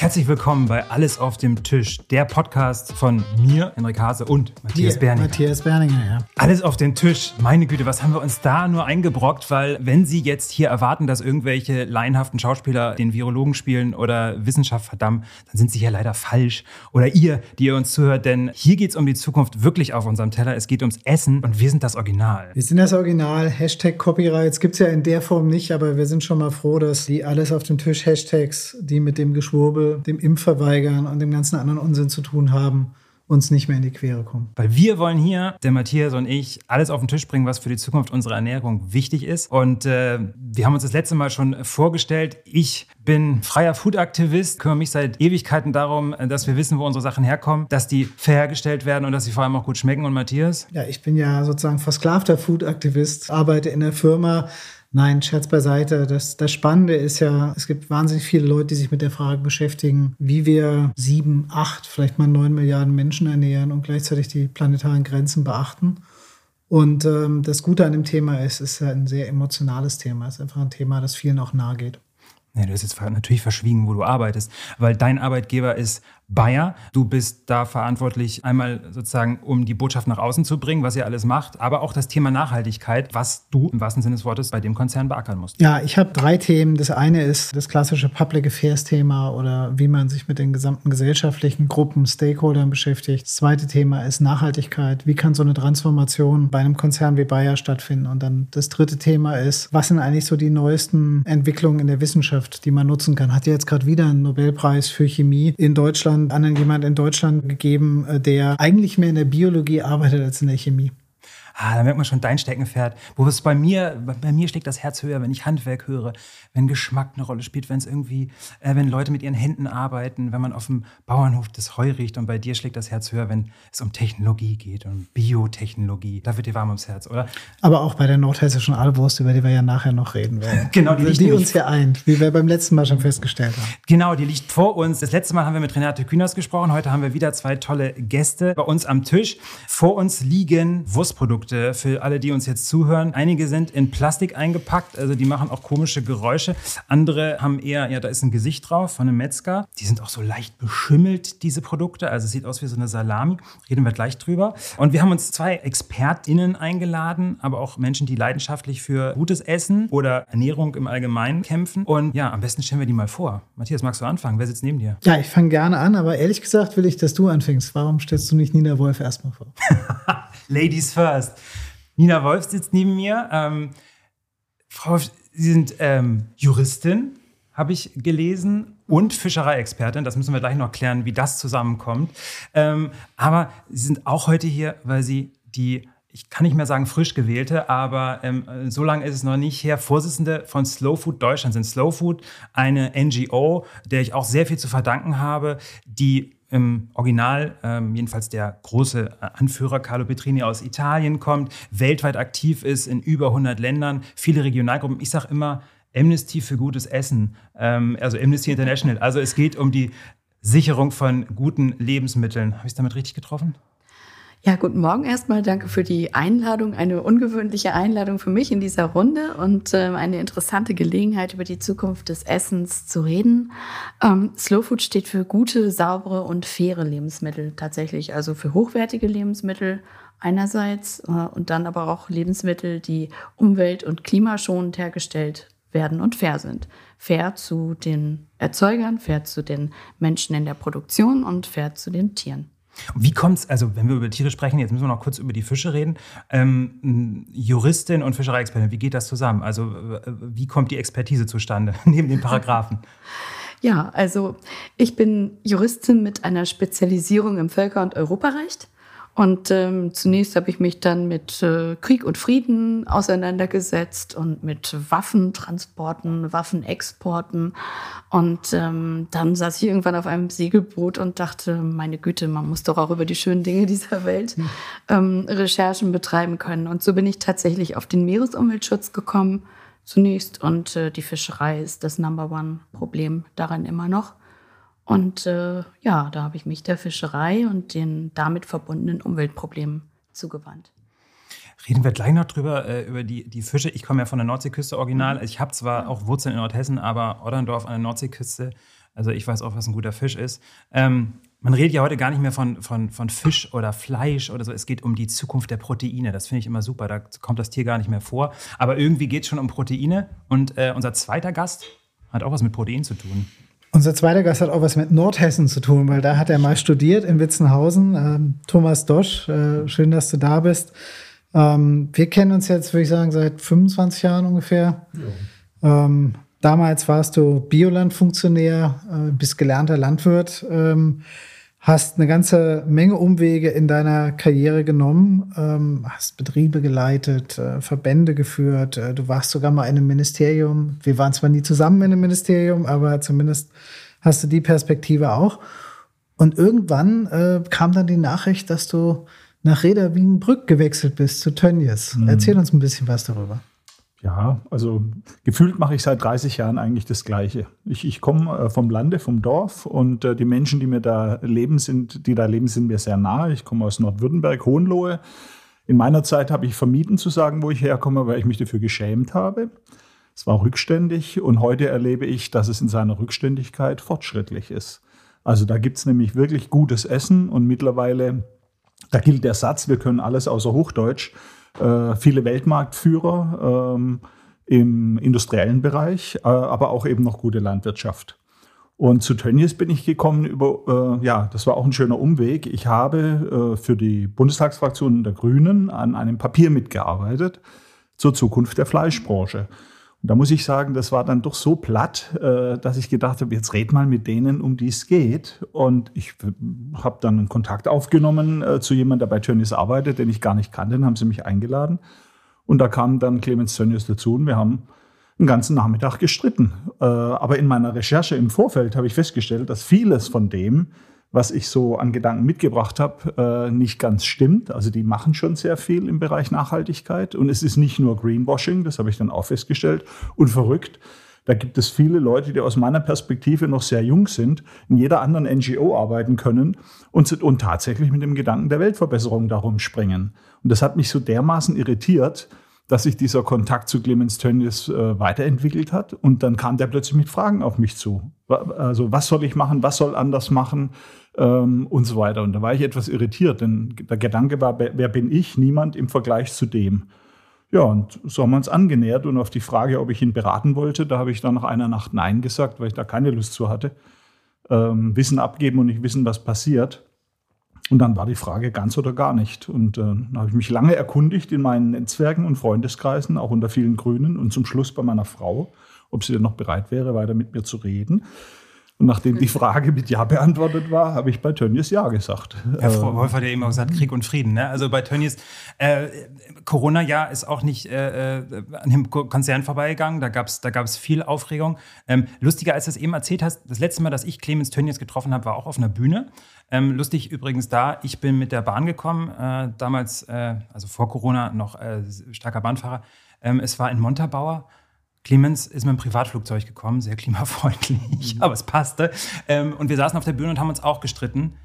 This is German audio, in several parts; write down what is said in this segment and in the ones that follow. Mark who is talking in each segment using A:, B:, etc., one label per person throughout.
A: Herzlich willkommen bei Alles auf dem Tisch, der Podcast von mir, Henrik Hase und Matthias
B: Die,
A: Berninger.
B: Matthias Berninger, ja.
A: Alles auf den Tisch. Meine Güte, was haben wir uns da nur eingebrockt? Weil wenn Sie jetzt hier erwarten, dass irgendwelche laienhaften Schauspieler den Virologen spielen oder Wissenschaft verdammen, dann sind Sie hier leider falsch. Oder ihr, die ihr uns zuhört, denn hier geht es um die Zukunft wirklich auf unserem Teller. Es geht ums Essen und wir sind das Original.
B: Wir sind das Original. Hashtag Copyrights gibt es ja in der Form nicht, aber wir sind schon mal froh, dass die Alles auf dem Tisch Hashtags, die mit dem Geschwurbel, dem Impfverweigern und dem ganzen anderen Unsinn zu tun haben, uns nicht mehr in die Quere kommen.
A: Weil wir wollen hier, der Matthias und ich, alles auf den Tisch bringen, was für die Zukunft unserer Ernährung wichtig ist. Und äh, wir haben uns das letzte Mal schon vorgestellt. Ich bin freier Food-Aktivist, kümmere mich seit Ewigkeiten darum, dass wir wissen, wo unsere Sachen herkommen, dass die fair hergestellt werden und dass sie vor allem auch gut schmecken. Und Matthias?
B: Ja, ich bin ja sozusagen versklavter Food-Aktivist, arbeite in der Firma, Nein, Scherz beiseite. Das, das Spannende ist ja, es gibt wahnsinnig viele Leute, die sich mit der Frage beschäftigen, wie wir sieben, acht, vielleicht mal neun Milliarden Menschen ernähren und gleichzeitig die planetaren Grenzen beachten. Und ähm, das Gute an dem Thema ist, es ist ein sehr emotionales Thema. Es ist einfach ein Thema, das vielen auch nahe geht.
A: Ja, du hast jetzt natürlich verschwiegen, wo du arbeitest, weil dein Arbeitgeber ist Bayer. Du bist da verantwortlich, einmal sozusagen, um die Botschaft nach außen zu bringen, was ihr alles macht, aber auch das Thema Nachhaltigkeit, was du im wahrsten Sinne des Wortes bei dem Konzern beackern musst.
B: Ja, ich habe drei Themen. Das eine ist das klassische Public Affairs Thema oder wie man sich mit den gesamten gesellschaftlichen Gruppen, Stakeholdern beschäftigt. Das zweite Thema ist Nachhaltigkeit. Wie kann so eine Transformation bei einem Konzern wie Bayer stattfinden? Und dann das dritte Thema ist, was sind eigentlich so die neuesten Entwicklungen in der Wissenschaft, die man nutzen kann? Hat ja jetzt gerade wieder einen Nobelpreis für Chemie in Deutschland an jemand in Deutschland gegeben, äh, der eigentlich mehr in der Biologie arbeitet als in der Chemie.
A: Ah, da merkt man schon dein Steckenpferd. Wo es bei mir, bei mir schlägt das Herz höher, wenn ich Handwerk höre, wenn Geschmack eine Rolle spielt, wenn es irgendwie, äh, wenn Leute mit ihren Händen arbeiten, wenn man auf dem Bauernhof das Heu riecht und bei dir schlägt das Herz höher, wenn es um Technologie geht, um Biotechnologie. Da wird dir warm ums Herz, oder?
B: Aber auch bei der nordhessischen Aalwurst, über die wir ja nachher noch reden werden.
A: genau,
B: die, die uns ja eint, wie wir beim letzten Mal schon festgestellt haben.
A: Genau, die liegt vor uns. Das letzte Mal haben wir mit Renate Kühners gesprochen. Heute haben wir wieder zwei tolle Gäste bei uns am Tisch. Vor uns liegen Wurstprodukte für alle, die uns jetzt zuhören. Einige sind in Plastik eingepackt, also die machen auch komische Geräusche. Andere haben eher, ja, da ist ein Gesicht drauf von einem Metzger. Die sind auch so leicht beschimmelt, diese Produkte. Also es sieht aus wie so eine Salami. Reden wir gleich drüber. Und wir haben uns zwei ExpertInnen eingeladen, aber auch Menschen, die leidenschaftlich für gutes Essen oder Ernährung im Allgemeinen kämpfen. Und ja, am besten stellen wir die mal vor. Matthias, magst du anfangen? Wer sitzt neben dir?
B: Ja, ich fange gerne an, aber ehrlich gesagt will ich, dass du anfängst. Warum stellst du nicht Nina Wolf erstmal vor?
A: Ladies first. Nina Wolf sitzt neben mir. Ähm, Frau Wolf, Sie sind ähm, Juristin, habe ich gelesen, und Fischereiexpertin. Das müssen wir gleich noch klären, wie das zusammenkommt. Ähm, aber Sie sind auch heute hier, weil Sie die ich kann nicht mehr sagen frisch gewählte, aber ähm, so lange ist es noch nicht her, Vorsitzende von Slow Food Deutschland sind. Slow Food eine NGO, der ich auch sehr viel zu verdanken habe, die im Original, ähm, jedenfalls der große äh, Anführer Carlo Petrini aus Italien kommt, weltweit aktiv ist in über 100 Ländern, viele Regionalgruppen. Ich sage immer Amnesty für gutes Essen, ähm, also Amnesty International. Also es geht um die Sicherung von guten Lebensmitteln. Habe ich es damit richtig getroffen?
C: Ja, guten Morgen erstmal. Danke für die Einladung. Eine ungewöhnliche Einladung für mich in dieser Runde und äh, eine interessante Gelegenheit, über die Zukunft des Essens zu reden. Ähm, Slow Food steht für gute, saubere und faire Lebensmittel tatsächlich. Also für hochwertige Lebensmittel einerseits äh, und dann aber auch Lebensmittel, die umwelt- und klimaschonend hergestellt werden und fair sind. Fair zu den Erzeugern, fair zu den Menschen in der Produktion und fair zu den Tieren.
A: Wie kommt es, also wenn wir über Tiere sprechen, jetzt müssen wir noch kurz über die Fische reden. Ähm, Juristin und Fischereiexpertin, wie geht das zusammen? Also wie kommt die Expertise zustande neben den Paragraphen?
C: Ja, also ich bin Juristin mit einer Spezialisierung im Völker- und Europarecht und ähm, zunächst habe ich mich dann mit äh, Krieg und Frieden auseinandergesetzt und mit Waffentransporten, Waffenexporten. Und ähm, dann saß ich irgendwann auf einem Segelboot und dachte, meine Güte, man muss doch auch über die schönen Dinge dieser Welt ähm, Recherchen betreiben können. Und so bin ich tatsächlich auf den Meeresumweltschutz gekommen zunächst. Und äh, die Fischerei ist das Number One-Problem daran immer noch. Und äh, ja, da habe ich mich der Fischerei und den damit verbundenen Umweltproblemen zugewandt.
A: Reden wir gleich noch drüber, äh, über die, die Fische. Ich komme ja von der Nordseeküste original. Mhm. Ich habe zwar auch Wurzeln in Nordhessen, aber Otterndorf an der Nordseeküste Also ich weiß auch, was ein guter Fisch ist. Ähm, man redet ja heute gar nicht mehr von, von, von Fisch oder Fleisch oder so. Es geht um die Zukunft der Proteine. Das finde ich immer super. Da kommt das Tier gar nicht mehr vor. Aber irgendwie geht es schon um Proteine. Und äh, unser zweiter Gast hat auch was mit Protein zu tun.
B: Unser zweiter Gast hat auch was mit Nordhessen zu tun, weil da hat er mal studiert in Witzenhausen. Ähm, Thomas Dosch, äh, schön, dass du da bist. Ähm, wir kennen uns jetzt, würde ich sagen, seit 25 Jahren ungefähr. Ja. Ähm, damals warst du Biolandfunktionär, äh, bist gelernter Landwirt. Hast eine ganze Menge Umwege in deiner Karriere genommen, ähm, hast Betriebe geleitet, äh, Verbände geführt, äh, du warst sogar mal in einem Ministerium. Wir waren zwar nie zusammen in einem Ministerium, aber zumindest hast du die Perspektive auch. Und irgendwann äh, kam dann die Nachricht, dass du nach Reda Wienbrück gewechselt bist zu Tönnies. Mhm. Erzähl uns ein bisschen was darüber.
D: Ja, also gefühlt mache ich seit 30 Jahren eigentlich das Gleiche. Ich, ich komme äh, vom Lande, vom Dorf und äh, die Menschen, die mir da leben, sind, die da leben, sind mir sehr nahe. Ich komme aus Nordwürttemberg, Hohenlohe. In meiner Zeit habe ich vermieden zu sagen, wo ich herkomme, weil ich mich dafür geschämt habe. Es war rückständig und heute erlebe ich, dass es in seiner Rückständigkeit fortschrittlich ist. Also da gibt es nämlich wirklich gutes Essen und mittlerweile, da gilt der Satz, wir können alles außer Hochdeutsch äh, viele Weltmarktführer ähm, im industriellen Bereich, äh, aber auch eben noch gute Landwirtschaft. Und zu Tönnies bin ich gekommen über, äh, ja, das war auch ein schöner Umweg. Ich habe äh, für die Bundestagsfraktion der Grünen an einem Papier mitgearbeitet zur Zukunft der Fleischbranche. Und da muss ich sagen, das war dann doch so platt, äh, dass ich gedacht habe, jetzt red mal mit denen, um die es geht. Und ich habe dann einen Kontakt aufgenommen äh, zu jemandem, der bei Tönnies arbeitet, den ich gar nicht kannte, den haben sie mich eingeladen. Und da kam dann Clemens Tönnies dazu und wir haben einen ganzen Nachmittag gestritten. Äh, aber in meiner Recherche im Vorfeld habe ich festgestellt, dass vieles von dem, was ich so an Gedanken mitgebracht habe, äh, nicht ganz stimmt. Also die machen schon sehr viel im Bereich Nachhaltigkeit. Und es ist nicht nur Greenwashing, das habe ich dann auch festgestellt. Und verrückt, da gibt es viele Leute, die aus meiner Perspektive noch sehr jung sind, in jeder anderen NGO arbeiten können und, und tatsächlich mit dem Gedanken der Weltverbesserung darum springen. Und das hat mich so dermaßen irritiert, dass sich dieser Kontakt zu Clemens Tönnies äh, weiterentwickelt hat. Und dann kam der plötzlich mit Fragen auf mich zu. Also was soll ich machen, was soll anders machen ähm, und so weiter. Und da war ich etwas irritiert, denn der Gedanke war, wer bin ich? Niemand im Vergleich zu dem. Ja, und so haben wir uns angenähert und auf die Frage, ob ich ihn beraten wollte, da habe ich dann nach einer Nacht Nein gesagt, weil ich da keine Lust zu hatte. Ähm, wissen abgeben und nicht wissen, was passiert. Und dann war die Frage ganz oder gar nicht. Und äh, dann habe ich mich lange erkundigt in meinen Netzwerken und Freundeskreisen, auch unter vielen Grünen und zum Schluss bei meiner Frau, ob sie denn noch bereit wäre, weiter mit mir zu reden. Und nachdem die Frage mit Ja beantwortet war, habe ich bei Tönnies Ja gesagt.
A: Herr Frau Wolf hat ja eben auch gesagt, Krieg und Frieden. Ne? Also bei Tönnies, äh, Corona-Jahr ist auch nicht äh, äh an dem Konzern vorbeigegangen. Da gab es da gab's viel Aufregung. Ähm, lustiger, als du es eben erzählt hast, das letzte Mal, dass ich Clemens Tönnies getroffen habe, war auch auf einer Bühne. Ähm, lustig übrigens da, ich bin mit der Bahn gekommen, äh, damals, äh, also vor Corona, noch äh, starker Bahnfahrer. Ähm, es war in Montabaur. Clemens ist mit einem Privatflugzeug gekommen, sehr klimafreundlich, mhm. aber es passte. Ähm, und wir saßen auf der Bühne und haben uns auch gestritten.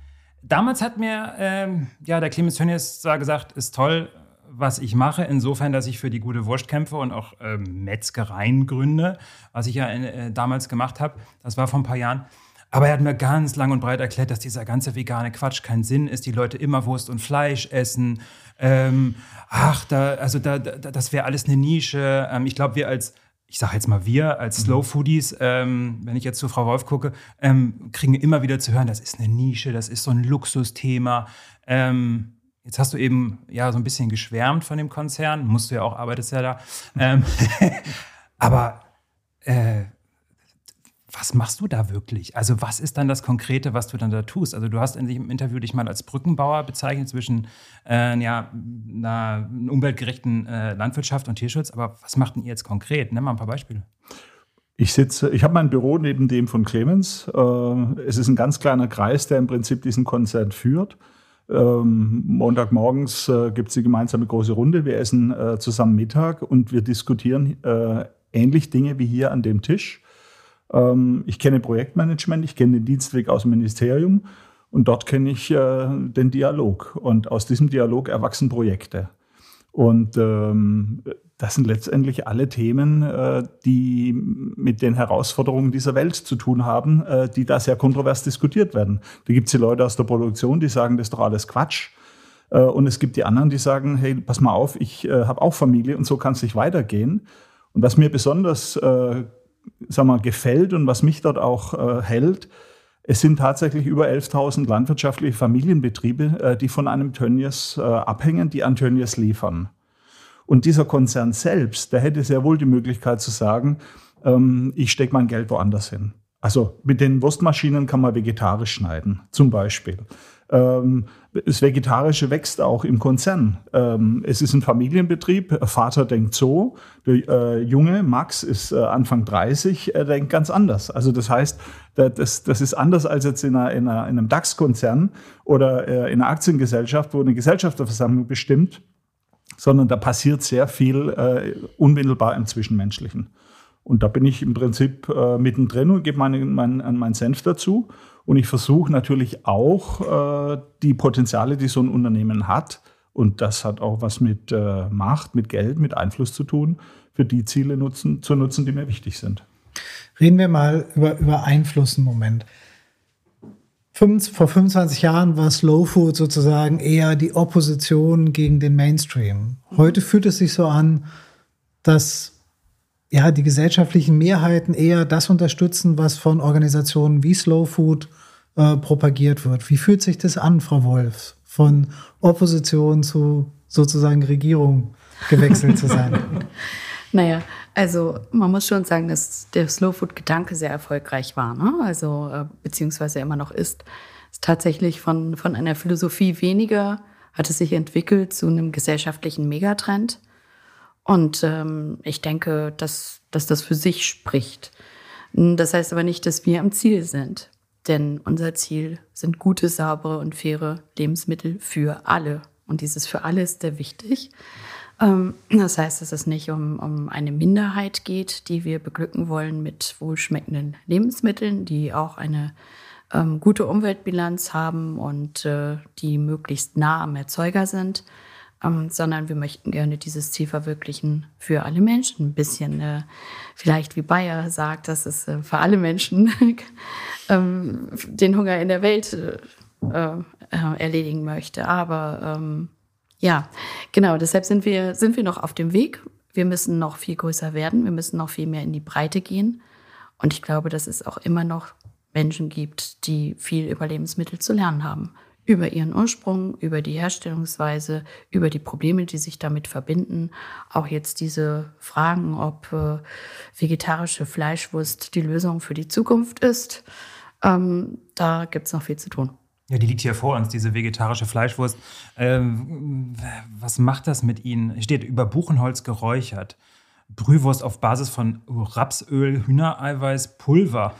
A: Damals hat mir ähm, ja, der Clemens Tönnies gesagt, ist toll, was ich mache, insofern, dass ich für die gute Wurst kämpfe und auch ähm, Metzgereien gründe, was ich ja äh, damals gemacht habe. Das war vor ein paar Jahren. Aber er hat mir ganz lang und breit erklärt, dass dieser ganze vegane Quatsch keinen Sinn ist, die Leute immer Wurst und Fleisch essen. Ähm, ach, da, also da, da das wäre alles eine Nische. Ähm, ich glaube, wir als, ich sage jetzt mal wir als Slow Foodies, ähm, wenn ich jetzt zu Frau Wolf gucke, ähm, kriegen immer wieder zu hören, das ist eine Nische, das ist so ein Luxusthema. Ähm, Jetzt hast du eben ja so ein bisschen geschwärmt von dem Konzern, musst du ja auch, arbeitest ja da. Ähm, aber äh, was machst du da wirklich? Also was ist dann das Konkrete, was du dann da tust? Also du hast in im Interview dich mal als Brückenbauer bezeichnet zwischen äh, ja, einer umweltgerechten äh, Landwirtschaft und Tierschutz. Aber was macht denn ihr jetzt konkret? Nimm mal ein paar Beispiele.
D: Ich sitze, ich habe mein Büro neben dem von Clemens. Äh, es ist ein ganz kleiner Kreis, der im Prinzip diesen Konzert führt. Ähm, Montagmorgens äh, gibt es die gemeinsame große Runde. Wir essen äh, zusammen Mittag und wir diskutieren äh, ähnlich Dinge wie hier an dem Tisch. Ähm, ich kenne Projektmanagement, ich kenne den Dienstweg aus dem Ministerium und dort kenne ich äh, den Dialog. Und aus diesem Dialog erwachsen Projekte. Und ähm, das sind letztendlich alle Themen, äh, die mit den Herausforderungen dieser Welt zu tun haben, äh, die da sehr kontrovers diskutiert werden. Da gibt es die Leute aus der Produktion, die sagen, das ist doch alles Quatsch. Äh, und es gibt die anderen, die sagen, hey, pass mal auf, ich äh, habe auch Familie und so kann es nicht weitergehen. Und was mir besonders äh, sag mal, gefällt und was mich dort auch äh, hält, es sind tatsächlich über 11.000 landwirtschaftliche Familienbetriebe, äh, die von einem Tönnies äh, abhängen, die an Tönnies liefern. Und dieser Konzern selbst, der hätte sehr wohl die Möglichkeit zu sagen, ähm, ich stecke mein Geld woanders hin. Also mit den Wurstmaschinen kann man vegetarisch schneiden, zum Beispiel. Ähm, das Vegetarische wächst auch im Konzern. Ähm, es ist ein Familienbetrieb. Vater denkt so. Der äh, Junge, Max, ist äh, Anfang 30, er denkt ganz anders. Also das heißt, das, das ist anders als jetzt in, einer, in, einem DAX-Konzern oder äh, in einer Aktiengesellschaft, wo eine Gesellschafterversammlung bestimmt, sondern da passiert sehr viel äh, unmittelbar im Zwischenmenschlichen. Und da bin ich im Prinzip äh, mittendrin und gebe meinen mein, mein Senf dazu. Und ich versuche natürlich auch äh, die Potenziale, die so ein Unternehmen hat, und das hat auch was mit äh, Macht, mit Geld, mit Einfluss zu tun, für die Ziele nutzen, zu nutzen, die mir wichtig sind.
B: Reden wir mal über, über Einfluss einen Moment. vor 25 Jahren war Slow Food sozusagen eher die Opposition gegen den Mainstream. Heute fühlt es sich so an, dass ja, die gesellschaftlichen Mehrheiten eher das unterstützen, was von Organisationen wie Slow Food äh, propagiert wird. Wie fühlt sich das an, Frau Wolf, von Opposition zu sozusagen Regierung gewechselt zu sein?
C: naja, also man muss schon sagen, dass der Slow Food-Gedanke sehr erfolgreich war, ne? also äh, beziehungsweise immer noch ist. ist tatsächlich von, von einer Philosophie weniger, hat es sich entwickelt zu einem gesellschaftlichen Megatrend. Und ähm, ich denke, dass, dass das für sich spricht. Das heißt aber nicht, dass wir am Ziel sind. Denn unser Ziel sind gute, saubere und faire Lebensmittel für alle. Und dieses für alle ist sehr wichtig. Ähm, das heißt, dass es nicht um, um eine Minderheit geht, die wir beglücken wollen mit wohlschmeckenden Lebensmitteln, die auch eine ähm, gute Umweltbilanz haben und äh, die möglichst nah am Erzeuger sind, ähm, sondern wir möchten gerne dieses Ziel verwirklichen für alle Menschen. Ein bisschen äh, vielleicht wie Bayer sagt, dass es äh, für alle Menschen ähm, den Hunger in der Welt äh, äh, erledigen möchte. Aber ähm, ja, genau, deshalb sind wir, sind wir noch auf dem Weg. Wir müssen noch viel größer werden, wir müssen noch viel mehr in die Breite gehen. Und ich glaube, dass es auch immer noch Menschen gibt, die viel über Lebensmittel zu lernen haben über ihren Ursprung, über die Herstellungsweise, über die Probleme, die sich damit verbinden. Auch jetzt diese Fragen, ob äh, vegetarische Fleischwurst die Lösung für die Zukunft ist. Ähm, da gibt es noch viel zu tun.
A: Ja, die liegt hier vor uns, diese vegetarische Fleischwurst. Ähm, was macht das mit Ihnen? Steht über Buchenholz geräuchert. Brühwurst auf Basis von Rapsöl, Hühnereiweiß, Pulver.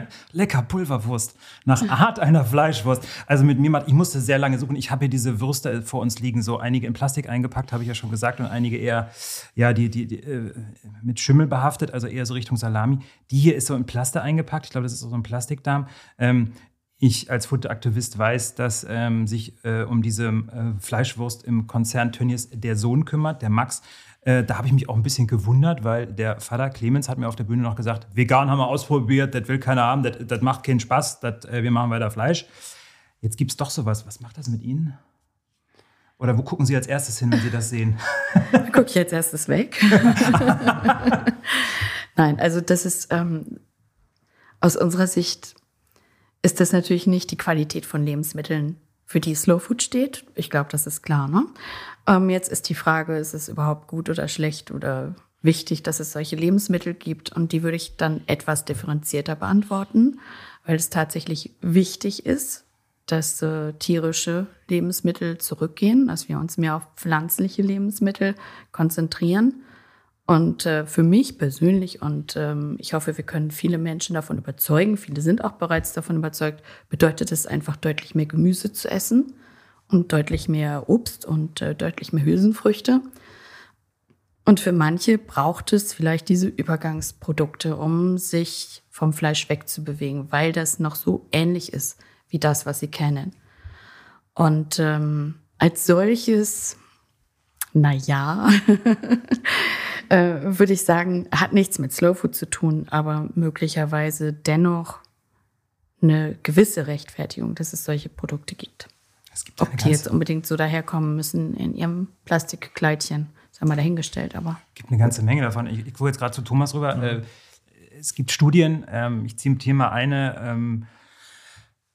A: Lecker Pulverwurst. Nach Art einer Fleischwurst. Also mit mir, ich musste sehr lange suchen. Ich habe hier diese Würste vor uns liegen, so einige in Plastik eingepackt, habe ich ja schon gesagt, und einige eher, ja, die, die, die äh, mit Schimmel behaftet, also eher so Richtung Salami. Die hier ist so in Plaste eingepackt. Ich glaube, das ist so ein Plastikdarm. Ähm, ich als Futteraktivist weiß, dass ähm, sich äh, um diese äh, Fleischwurst im Konzern Tönnies der Sohn kümmert, der Max. Äh, da habe ich mich auch ein bisschen gewundert, weil der Vater Clemens hat mir auf der Bühne noch gesagt, vegan haben wir ausprobiert, das will keiner haben, das, macht keinen Spaß, das, äh, wir machen weiter Fleisch. Jetzt gibt es doch sowas. Was macht das mit Ihnen? Oder wo gucken Sie als erstes hin, wenn Sie das sehen?
C: Gucke ich als erstes weg. Nein, also das ist ähm, aus unserer Sicht ist das natürlich nicht die Qualität von Lebensmitteln, für die Slow Food steht. Ich glaube, das ist klar. Ne? Ähm, jetzt ist die Frage, ist es überhaupt gut oder schlecht oder wichtig, dass es solche Lebensmittel gibt? Und die würde ich dann etwas differenzierter beantworten, weil es tatsächlich wichtig ist, dass äh, tierische Lebensmittel zurückgehen, dass wir uns mehr auf pflanzliche Lebensmittel konzentrieren. Und äh, für mich persönlich, und ähm, ich hoffe, wir können viele Menschen davon überzeugen, viele sind auch bereits davon überzeugt, bedeutet es einfach deutlich mehr Gemüse zu essen und deutlich mehr Obst und äh, deutlich mehr Hülsenfrüchte. Und für manche braucht es vielleicht diese Übergangsprodukte, um sich vom Fleisch wegzubewegen, weil das noch so ähnlich ist wie das, was sie kennen. Und ähm, als solches Naja, äh, würde ich sagen, hat nichts mit Slow Food zu tun, aber möglicherweise dennoch eine gewisse Rechtfertigung, dass es solche Produkte gibt. Gibt Ob die jetzt unbedingt so daherkommen müssen in ihrem Plastikkleidchen, sei mal dahingestellt, aber.
A: Es gibt eine ganze Menge davon. Ich, ich gucke jetzt gerade zu Thomas rüber. Mhm. Äh, es gibt Studien, ähm, ich ziehe Thema eine, ähm,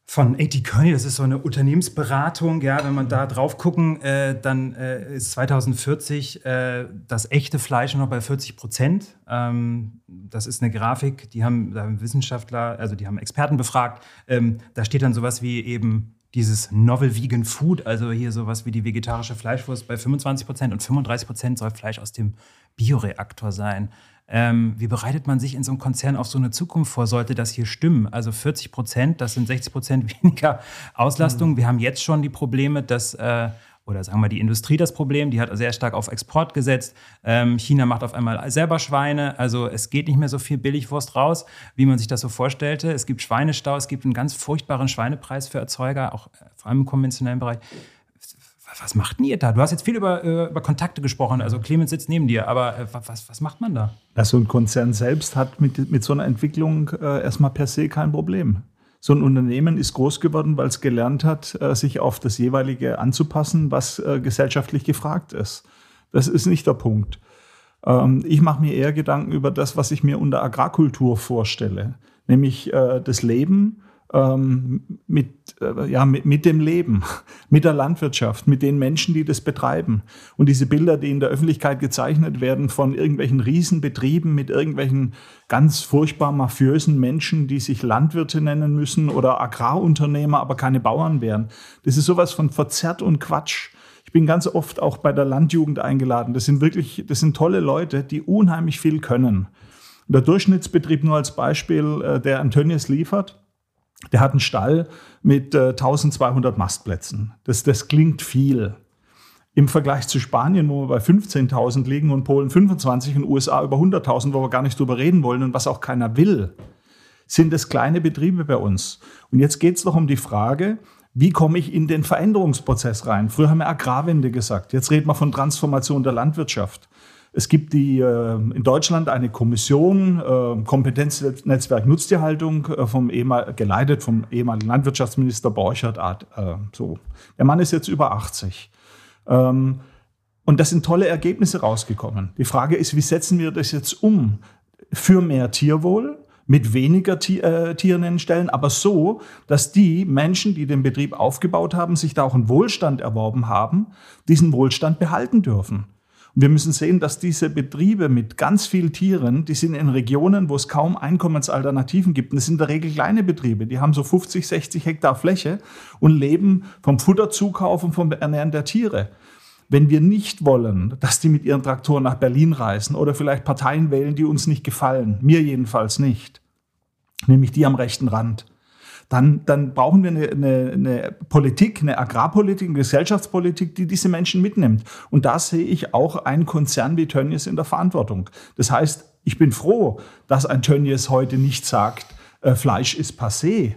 A: von A.T. Kearney, das ist so eine Unternehmensberatung. Ja, wenn man da drauf gucken, äh, dann äh, ist 2040 äh, das echte Fleisch noch bei 40 Prozent. Ähm, das ist eine Grafik, die haben, da haben Wissenschaftler, also die haben Experten befragt. Ähm, da steht dann sowas wie eben dieses Novel Vegan Food, also hier sowas wie die vegetarische Fleischwurst bei 25 Prozent und 35 Prozent soll Fleisch aus dem Bioreaktor sein. Ähm, wie bereitet man sich in so einem Konzern auf so eine Zukunft vor? Sollte das hier stimmen? Also 40 Prozent, das sind 60 Prozent weniger Auslastung. Mhm. Wir haben jetzt schon die Probleme, dass äh, oder sagen wir die Industrie das Problem, die hat sehr stark auf Export gesetzt. Ähm, China macht auf einmal selber Schweine, also es geht nicht mehr so viel Billigwurst raus, wie man sich das so vorstellte. Es gibt Schweinestau, es gibt einen ganz furchtbaren Schweinepreis für Erzeuger, auch äh, vor allem im konventionellen Bereich was macht denn ihr da? Du hast jetzt viel über, äh, über Kontakte gesprochen, also Clemens sitzt neben dir, aber äh, was, was macht man da?
D: Also ein Konzern selbst hat mit, mit so einer Entwicklung äh, erstmal per se kein Problem. So ein Unternehmen ist groß geworden, weil es gelernt hat, äh, sich auf das jeweilige anzupassen, was äh, gesellschaftlich gefragt ist. Das ist nicht der Punkt. Ähm, ich mache mir eher Gedanken über das, was ich mir unter Agrarkultur vorstelle, nämlich äh, das Leben ähm, mit, äh, ja, mit, mit dem Leben, mit der Landwirtschaft, mit den Menschen, die das betreiben. Und diese Bilder, die in der Öffentlichkeit gezeichnet werden von irgendwelchen Riesenbetrieben mit irgendwelchen ganz furchtbar mafiösen Menschen, die sich Landwirte nennen müssen oder Agrarunternehmer, aber keine Bauern wären. Das ist sowas von verzerrt und Quatsch. Ich bin ganz oft auch bei der Landjugend eingeladen. Das sind wirklich, das sind tolle Leute, die unheimlich viel können. der Durchschnittsbetrieb nur als Beispiel, äh, der Antonius liefert, der hat einen Stall mit äh, 1200 Mastplätzen. Das, das klingt viel. Im Vergleich zu Spanien, wo wir bei 15.000 liegen und Polen 25 und USA über 100.000, wo wir gar nicht drüber reden wollen und was auch keiner will, sind es kleine Betriebe bei uns. Und jetzt geht es noch um die Frage, wie komme ich in den Veränderungsprozess rein? Früher haben wir Agrarwende gesagt. Jetzt reden wir von Transformation der Landwirtschaft. Es gibt die, äh, in Deutschland eine Kommission, äh, Kompetenznetzwerk Nutztierhaltung, äh, vom ehemal, geleitet vom ehemaligen Landwirtschaftsminister Borchert. Äh, so. Der Mann ist jetzt über 80. Ähm, und da sind tolle Ergebnisse rausgekommen. Die Frage ist, wie setzen wir das jetzt um? Für mehr Tierwohl, mit weniger äh, Tieren in Stellen, aber so, dass die Menschen, die den Betrieb aufgebaut haben, sich da auch einen Wohlstand erworben haben, diesen Wohlstand behalten dürfen. Wir müssen sehen, dass diese Betriebe mit ganz vielen Tieren, die sind in Regionen, wo es kaum Einkommensalternativen gibt. Und das sind in der Regel kleine Betriebe, die haben so 50, 60 Hektar Fläche und leben vom Futterzukauf und vom Ernähren der Tiere. Wenn wir nicht wollen, dass die mit ihren Traktoren nach Berlin reisen oder vielleicht Parteien wählen, die uns nicht gefallen, mir jedenfalls nicht, nämlich die am rechten Rand, dann, dann brauchen wir eine, eine, eine Politik, eine Agrarpolitik, eine Gesellschaftspolitik, die diese Menschen mitnimmt. Und da sehe ich auch einen Konzern wie Tönnies in der Verantwortung. Das heißt, ich bin froh, dass ein Tönnies heute nicht sagt, äh, Fleisch ist passé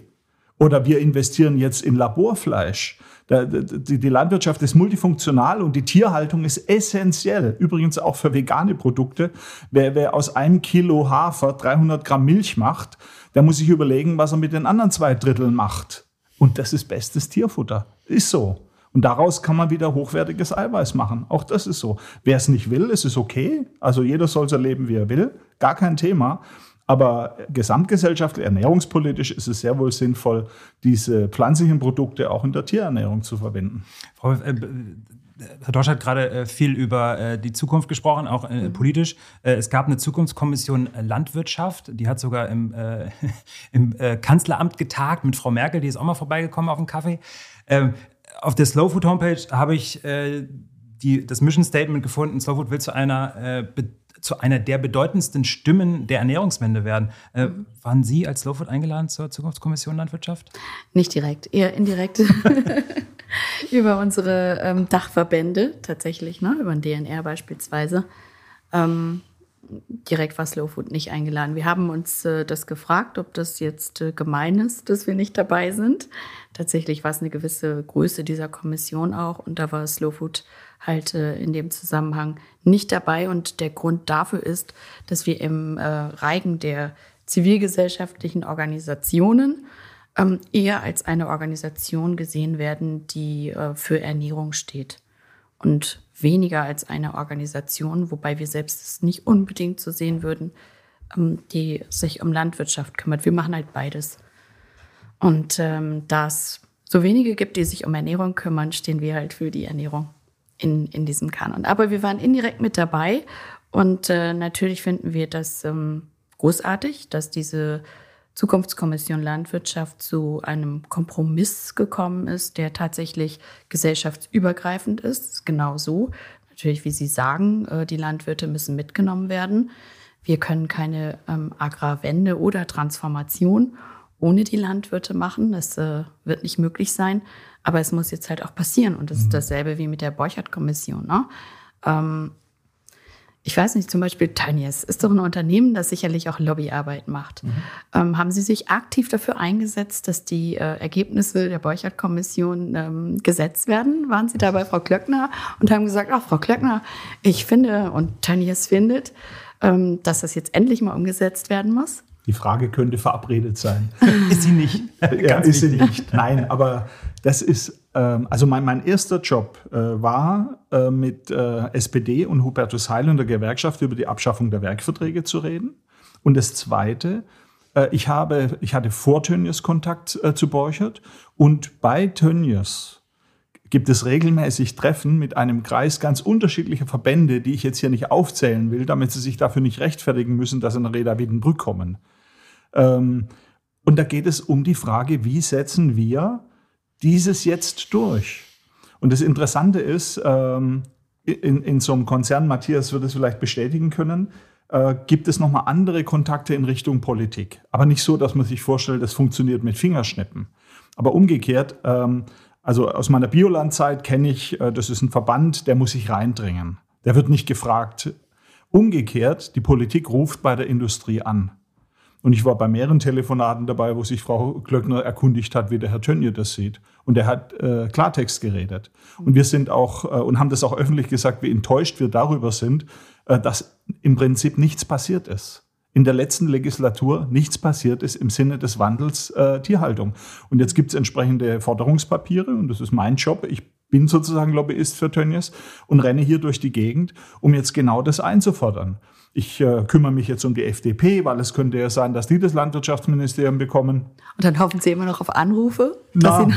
D: oder wir investieren jetzt in Laborfleisch. Die Landwirtschaft ist multifunktional und die Tierhaltung ist essentiell. Übrigens auch für vegane Produkte. Wer, wer aus einem Kilo Hafer 300 Gramm Milch macht, der muss sich überlegen, was er mit den anderen zwei Dritteln macht. Und das ist bestes Tierfutter. Ist so. Und daraus kann man wieder hochwertiges Eiweiß machen. Auch das ist so. Wer es nicht will, ist es okay. Also jeder soll so leben, wie er will. Gar kein Thema. Aber gesamtgesellschaftlich, ernährungspolitisch ist es sehr wohl sinnvoll, diese pflanzlichen Produkte auch in der Tierernährung zu verwenden.
A: Frau, äh, Herr Dorsch hat gerade äh, viel über äh, die Zukunft gesprochen, auch äh, mhm. politisch. Äh, es gab eine Zukunftskommission äh, Landwirtschaft, die hat sogar im, äh, im Kanzleramt getagt mit Frau Merkel, die ist auch mal vorbeigekommen auf den Kaffee. Ähm, auf der Slow Food Homepage habe ich die, das Mission Statement gefunden, Slow Food will zu einer zu einer der bedeutendsten Stimmen der Ernährungswende werden. Äh, mhm. waren Sie als Slow Food eingeladen zur Zukunftskommission Landwirtschaft?
C: Nicht direkt, eher indirekt. über unsere ähm, Dachverbände tatsächlich, ne? über den DNR beispielsweise. Ähm, direkt war Slow Food nicht eingeladen. Wir haben uns äh, das gefragt, ob das jetzt äh, gemein ist, dass wir nicht dabei sind. Tatsächlich war es eine gewisse Größe dieser Kommission auch und da war Slow Food halt äh, in dem Zusammenhang nicht dabei. Und der Grund dafür ist, dass wir im äh, Reigen der zivilgesellschaftlichen Organisationen ähm, eher als eine Organisation gesehen werden, die äh, für Ernährung steht und weniger als eine Organisation, wobei wir selbst es nicht unbedingt so sehen würden, ähm, die sich um Landwirtschaft kümmert. Wir machen halt beides. Und ähm, da es so wenige gibt, die sich um Ernährung kümmern, stehen wir halt für die Ernährung in, in diesem Kanon. Aber wir waren indirekt mit dabei und äh, natürlich finden wir das ähm, großartig, dass diese Zukunftskommission Landwirtschaft zu einem Kompromiss gekommen ist, der tatsächlich gesellschaftsübergreifend ist. Genau so. Natürlich, wie Sie sagen, äh, die Landwirte müssen mitgenommen werden. Wir können keine ähm, Agrarwende oder Transformation ohne die Landwirte machen. Das äh, wird nicht möglich sein. Aber es muss jetzt halt auch passieren. Und das mhm. ist dasselbe wie mit der Borchert-Kommission. Ne? Ähm, ich weiß nicht, zum Beispiel Tönnies ist doch ein Unternehmen, das sicherlich auch Lobbyarbeit macht. Mhm. Ähm, haben Sie sich aktiv dafür eingesetzt, dass die äh, Ergebnisse der Borchert-Kommission ähm, gesetzt werden? Waren Sie da bei Frau Klöckner und haben gesagt, ach, Frau Klöckner, ich finde und Tönnies findet, ähm, dass das jetzt endlich mal umgesetzt werden muss?
D: Die Frage könnte verabredet sein.
A: ist sie nicht.
D: ja, ist sie nicht. Nein, aber das ist, ähm, also mein, mein erster Job äh, war äh, mit äh, SPD und Hubertus Heil und der Gewerkschaft über die Abschaffung der Werkverträge zu reden. Und das zweite, äh, ich, habe, ich hatte vor Tönnies Kontakt äh, zu Borchert und bei Tönnies gibt es regelmäßig Treffen mit einem Kreis ganz unterschiedlicher Verbände, die ich jetzt hier nicht aufzählen will, damit sie sich dafür nicht rechtfertigen müssen, dass sie nach Reda Wiedenbrück kommen. Ähm, und da geht es um die Frage, wie setzen wir dieses jetzt durch? Und das Interessante ist, ähm, in, in so einem Konzern, Matthias wird es vielleicht bestätigen können, äh, gibt es nochmal andere Kontakte in Richtung Politik. Aber nicht so, dass man sich vorstellt, das funktioniert mit Fingerschnippen. Aber umgekehrt, ähm, also aus meiner Biolandzeit kenne ich, äh, das ist ein Verband, der muss sich reindringen. Der wird nicht gefragt. Umgekehrt, die Politik ruft bei der Industrie an. Und ich war bei mehreren Telefonaten dabei, wo sich Frau Glöckner erkundigt hat, wie der Herr Tönnier das sieht. Und er hat äh, Klartext geredet. Und wir sind auch, äh, und haben das auch öffentlich gesagt, wie enttäuscht wir darüber sind, äh, dass im Prinzip nichts passiert ist. In der letzten Legislatur nichts passiert ist im Sinne des Wandels äh, Tierhaltung. Und jetzt gibt es entsprechende Forderungspapiere und das ist mein Job. Ich bin sozusagen Lobbyist für Tönnies und renne hier durch die Gegend, um jetzt genau das einzufordern ich äh, kümmere mich jetzt um die FDP, weil es könnte ja sein, dass die das Landwirtschaftsministerium bekommen.
C: Und dann hoffen Sie immer noch auf Anrufe?
D: Na,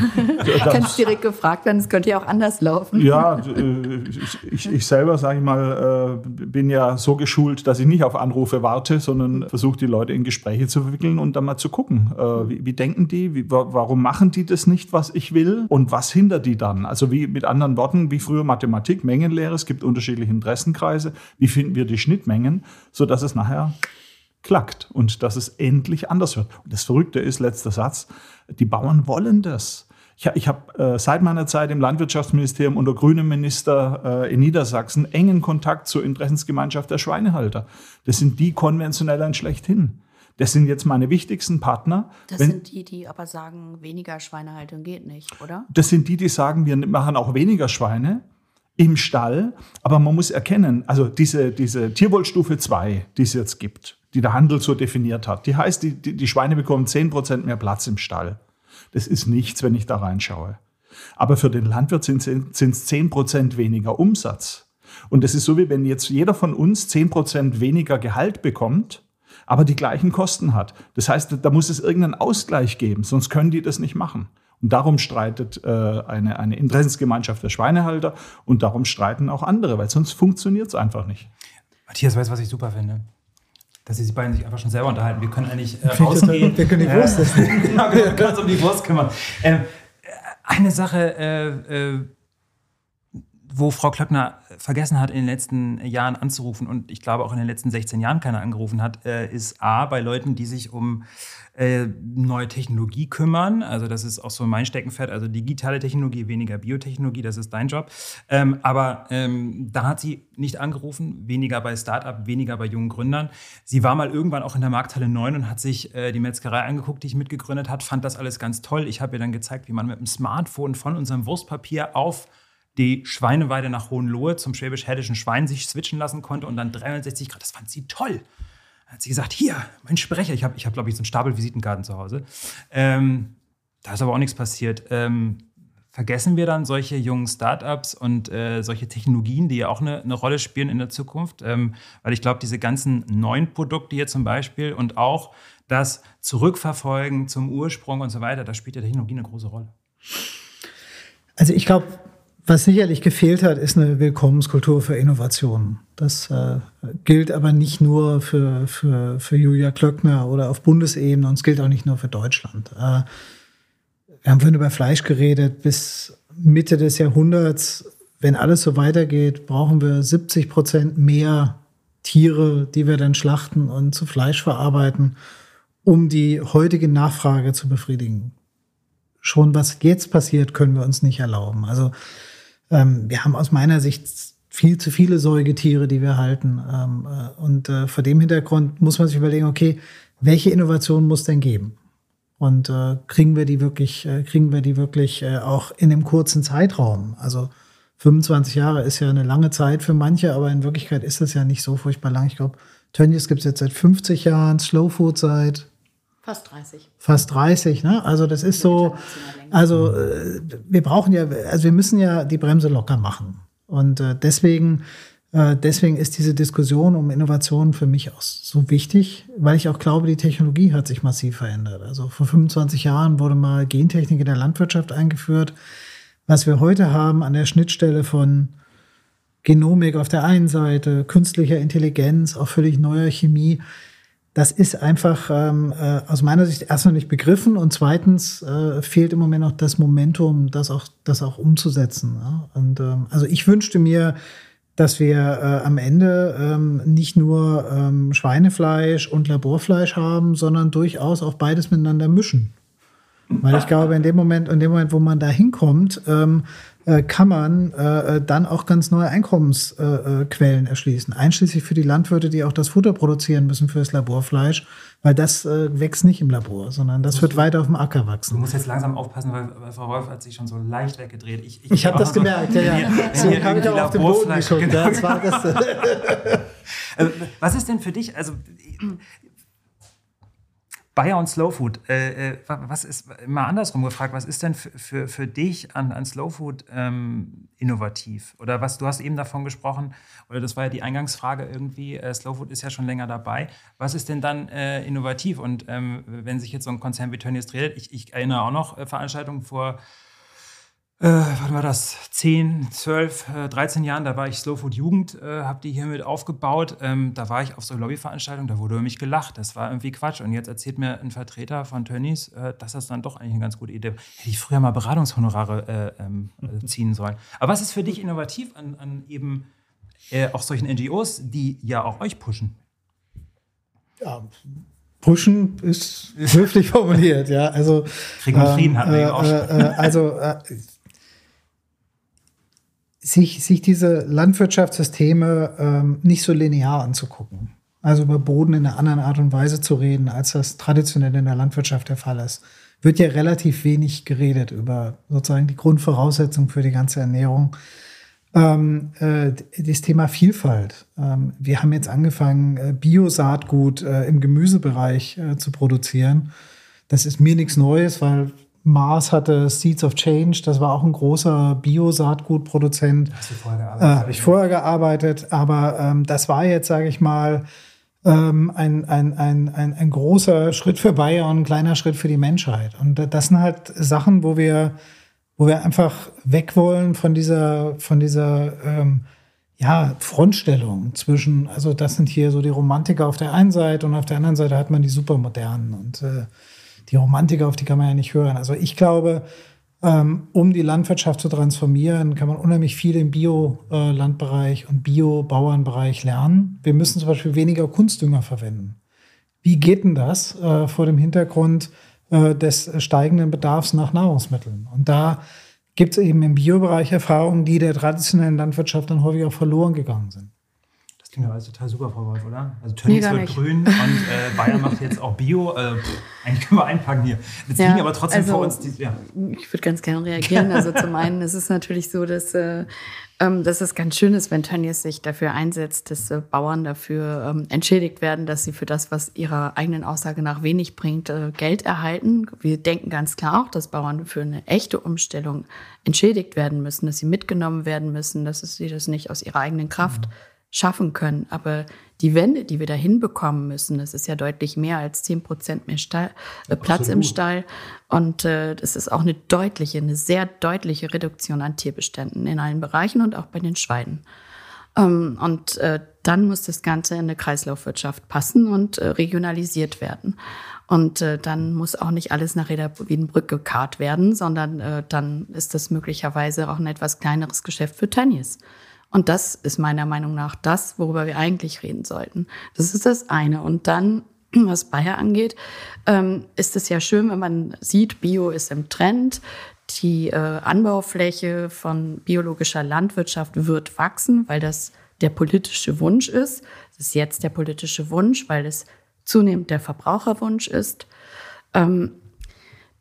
C: kann direkt gefragt werden, es könnte ja auch anders laufen.
D: Ja, äh, ich, ich, selber, sage ich mal, äh, bin ja so geschult, dass ich nicht auf Anrufe warte, sondern versuche die Leute in Gespräche zu verwickeln und dann mal zu gucken, äh, wie, wie, denken die, wie, warum machen die das nicht, was ich will und was hindert die dann? Also wie mit anderen Worten, wie früher Mathematik, Mengenlehre, es gibt unterschiedliche Interessenkreise, wie finden wir die Schnittmengen? So dass es nachher klackt und dass es endlich anders wird. Und das Verrückte ist, letzter Satz, die Bauern wollen das. Ich, ich habe äh, seit meiner Zeit im Landwirtschaftsministerium unter grünem Minister äh, in Niedersachsen engen Kontakt zur Interessensgemeinschaft der Schweinehalter. Das sind die konventionellen schlechthin. Das sind jetzt meine wichtigsten Partner.
C: Das Wenn, sind die, die aber sagen, weniger Schweinehaltung geht nicht, oder?
D: Das sind die, die sagen, wir machen auch weniger Schweine im Stall. Aber man muss erkennen, also diese, diese Tierwohlstufe 2, die es jetzt gibt, die der Handel so definiert hat, die heißt, die, die, die Schweine bekommen 10% mehr Platz im Stall. Das ist nichts, wenn ich da reinschaue. Aber für den Landwirt sind es 10% weniger Umsatz. Und das ist so, wie wenn jetzt jeder von uns 10% weniger Gehalt bekommt, aber die gleichen Kosten hat. Das heißt, da muss es irgendeinen Ausgleich geben, sonst können die das nicht machen. Und darum streitet äh, eine, eine Interessensgemeinschaft der Schweinehalter und darum streiten auch andere, weil sonst funktioniert es einfach nicht.
A: Matthias, weißt du, was ich super finde? Dass sie sich beiden sich einfach schon selber unterhalten. Wir können eigentlich äh, rausgehen.
B: Wir können die Wurst
A: äh, essen. genau, wir können uns um die Wurst kümmern. Ähm, eine Sache, äh, äh, wo Frau Klöckner vergessen hat, in den letzten Jahren anzurufen und ich glaube auch in den letzten 16 Jahren keiner angerufen hat, äh, ist A, bei Leuten, die sich um äh, neue Technologie kümmern. Also das ist auch so mein Steckenpferd, also digitale Technologie, weniger Biotechnologie, das ist dein Job. Ähm, aber ähm, da hat sie nicht angerufen, weniger bei Startup, weniger bei jungen Gründern. Sie war mal irgendwann auch in der Markthalle 9 und hat sich äh, die Metzgerei angeguckt, die ich mitgegründet hat, fand das alles ganz toll. Ich habe ihr dann gezeigt, wie man mit dem Smartphone von unserem Wurstpapier auf die Schweineweide nach Hohenlohe zum schwäbisch-herdischen Schwein sich switchen lassen konnte und dann 360 Grad. Das fand sie toll. Hat sie gesagt, hier, mein Sprecher. Ich habe, ich hab, glaube ich, so einen Stapel Visitenkarten zu Hause. Ähm, da ist aber auch nichts passiert. Ähm, vergessen wir dann solche jungen Startups und äh, solche Technologien, die ja auch eine, eine Rolle spielen in der Zukunft? Ähm, weil ich glaube, diese ganzen neuen Produkte hier zum Beispiel und auch das Zurückverfolgen zum Ursprung und so weiter, da spielt ja Technologie eine große Rolle.
B: Also ich glaube, was sicherlich gefehlt hat, ist eine Willkommenskultur für Innovationen. Das äh, gilt aber nicht nur für, für, für Julia Klöckner oder auf Bundesebene und es gilt auch nicht nur für Deutschland. Äh, wir haben vorhin über Fleisch geredet. Bis Mitte des Jahrhunderts, wenn alles so weitergeht, brauchen wir 70 Prozent mehr Tiere, die wir dann schlachten und zu Fleisch verarbeiten, um die heutige Nachfrage zu befriedigen. Schon was jetzt passiert, können wir uns nicht erlauben. Also ähm, wir haben aus meiner Sicht viel zu viele Säugetiere, die wir halten. Ähm, äh, und äh, vor dem Hintergrund muss man sich überlegen, okay, welche Innovation muss denn geben? Und äh, kriegen wir die wirklich, äh, kriegen wir die wirklich äh, auch in einem kurzen Zeitraum? Also 25 Jahre ist ja eine lange Zeit für manche, aber in Wirklichkeit ist das ja nicht so furchtbar lang. Ich glaube, Tönnies gibt es jetzt seit 50 Jahren, Slow Food seit
C: Fast 30.
B: Fast 30, ne? Also das ist so, also äh, wir brauchen ja, also wir müssen ja die Bremse locker machen. Und äh, deswegen, äh, deswegen ist diese Diskussion um Innovation für mich auch so wichtig, weil ich auch glaube, die Technologie hat sich massiv verändert. Also vor 25 Jahren wurde mal Gentechnik in der Landwirtschaft eingeführt. Was wir heute haben an der Schnittstelle von Genomik auf der einen Seite, künstlicher Intelligenz, auch völlig neuer Chemie, das ist einfach ähm, äh, aus meiner Sicht erstmal nicht begriffen und zweitens äh, fehlt im Moment noch das Momentum, das auch, das auch umzusetzen. Ja? Und ähm, also ich wünschte mir, dass wir äh, am Ende ähm, nicht nur ähm, Schweinefleisch und Laborfleisch haben, sondern durchaus auch beides miteinander mischen. Weil ich glaube, in dem Moment, in dem Moment, wo man da hinkommt, ähm, äh, kann man äh, dann auch ganz neue Einkommensquellen erschließen. Einschließlich für die Landwirte, die auch das Futter produzieren müssen fürs Laborfleisch, weil das äh, wächst nicht im Labor, sondern das wird weiter auf dem Acker wachsen.
A: Du musst jetzt langsam aufpassen, weil, weil Frau Wolf hat sich schon so leicht weggedreht.
B: Ich, ich, ich habe das so, gemerkt, ja, ja. Ich auch auf dem Boden geguckt. Ja, das war das.
A: Was ist denn für dich, also Bayer und Slow Food, äh, äh was ist, mal andersrum gefragt, was ist denn für, für, für dich an, an Slow Food ähm, innovativ? Oder was, du hast eben davon gesprochen, oder das war ja die Eingangsfrage irgendwie, äh, Slow Food ist ja schon länger dabei. Was ist denn dann äh, innovativ? Und ähm, wenn sich jetzt so ein Konzern wie Tönnies dreht, ich, ich erinnere auch noch äh, Veranstaltungen vor äh, wann war das? 10, 12, äh, 13 Jahren, da war ich Slow Food Jugend, äh, habe die hiermit aufgebaut. Ähm, da war ich auf so Lobbyveranstaltungen, da wurde über mich gelacht. Das war irgendwie Quatsch. Und jetzt erzählt mir ein Vertreter von Tönnies, äh, dass das dann doch eigentlich eine ganz gute Idee Hätte ich früher mal Beratungshonorare äh, ähm, äh, ziehen sollen. Aber was ist für dich innovativ an, an eben äh, auch solchen NGOs, die ja auch euch pushen?
B: Ja, pushen ist höflich formuliert, ja. Also
A: Krieg und Frieden ähm, hatten wir
B: äh, auch schon. Äh, also sich, sich diese Landwirtschaftssysteme ähm, nicht so linear anzugucken. Also über Boden in einer anderen Art und Weise zu reden, als das traditionell in der Landwirtschaft der Fall ist. Wird ja relativ wenig geredet über sozusagen die Grundvoraussetzung für die ganze Ernährung. Ähm, äh, das Thema Vielfalt. Ähm, wir haben jetzt angefangen, äh, Biosaatgut äh, im Gemüsebereich äh, zu produzieren. Das ist mir nichts Neues, weil Mars hatte Seeds of Change, das war auch ein großer Bio-Saatgutproduzent. Hast du vorher gearbeitet? Äh, Habe ich vorher gearbeitet, aber ähm, das war jetzt, sage ich mal, ähm, ein, ein, ein, ein, ein großer Schritt für Bayern und ein kleiner Schritt für die Menschheit. Und das sind halt Sachen, wo wir, wo wir einfach weg wollen von dieser, von dieser ähm, ja, Frontstellung zwischen, also das sind hier so die Romantiker auf der einen Seite und auf der anderen Seite hat man die Supermodernen. Und äh, die Romantiker, auf die kann man ja nicht hören. Also ich glaube, Ähm, um die Landwirtschaft zu transformieren, kann man unheimlich viel im Bio-Landbereich und Bio-Bauernbereich lernen. Wir müssen zum Beispiel weniger Kunstdünger verwenden. Wie geht denn das äh, vor dem Hintergrund äh, des steigenden Bedarfs nach Nahrungsmitteln? Und da gibt es eben im Biobereich Erfahrungen, die der traditionellen Landwirtschaft dann häufig auch verloren gegangen sind
A: klingt aber total super, Frau Wolf, oder? Also Tönnies nee, wird grün und äh, Bayern macht jetzt auch Bio. Äh, pff, eigentlich können wir einpacken hier. Jetzt ja, liegen aber trotzdem also, vor uns die. Ja.
C: Ich würde ganz gerne reagieren. Also zum einen ist es natürlich so, dass, äh, ähm, dass es ganz schön ist, wenn Tönnies sich dafür einsetzt, dass äh, Bauern dafür ähm, entschädigt werden, dass sie für das, was ihrer eigenen Aussage nach wenig bringt, äh, Geld erhalten. Wir denken ganz klar auch, dass Bauern für eine echte Umstellung entschädigt werden müssen, dass sie mitgenommen werden müssen, dass sie das nicht aus ihrer eigenen Kraft mhm schaffen können. Aber die Wände, die wir da hinbekommen müssen, das ist ja deutlich mehr als 10 Prozent mehr Stall, äh, Platz Absolut. im Stall. Und äh, das ist auch eine deutliche, eine sehr deutliche Reduktion an Tierbeständen in allen Bereichen und auch bei den Schweinen. Ähm, und äh, dann muss das Ganze in eine Kreislaufwirtschaft passen und äh, regionalisiert werden. Und äh, dann muss auch nicht alles nach Reda Wiedenbrück gekarrt werden, sondern äh, dann ist das möglicherweise auch ein etwas kleineres Geschäft für Tönnies. Und das ist meiner Meinung nach das, worüber wir eigentlich reden sollten. Das ist das eine. Und dann, was Bayer angeht, ähm, ist es ja schön, wenn man sieht, Bio ist im Trend. Die äh, Anbaufläche von biologischer Landwirtschaft wird wachsen, weil das der politische Wunsch ist. Das ist jetzt der politische Wunsch, weil es zunehmend der Verbraucherwunsch ist. Ähm,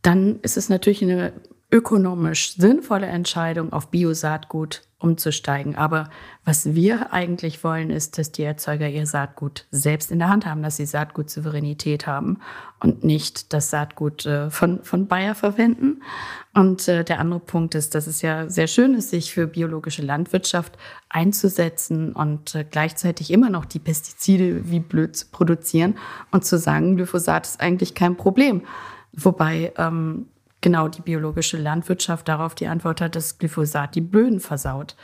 C: dann ist es natürlich eine ökonomisch sinnvolle Entscheidung, auf Biosaatgut umzusteigen. Aber was wir eigentlich wollen, ist, dass die Erzeuger ihr Saatgut selbst in der Hand haben, dass sie Saatgutsouveränität haben und nicht das Saatgut äh, von, von Bayer verwenden. Und äh, der andere Punkt ist, dass es ja sehr schön ist, sich für biologische Landwirtschaft einzusetzen und äh, gleichzeitig immer noch die Pestizide wie blöd zu produzieren und zu sagen, Glyphosat ist eigentlich kein Problem. Wobei ähm, genau die biologische Landwirtschaft darauf die Antwort hat, dass Glyphosat die Böden versaut.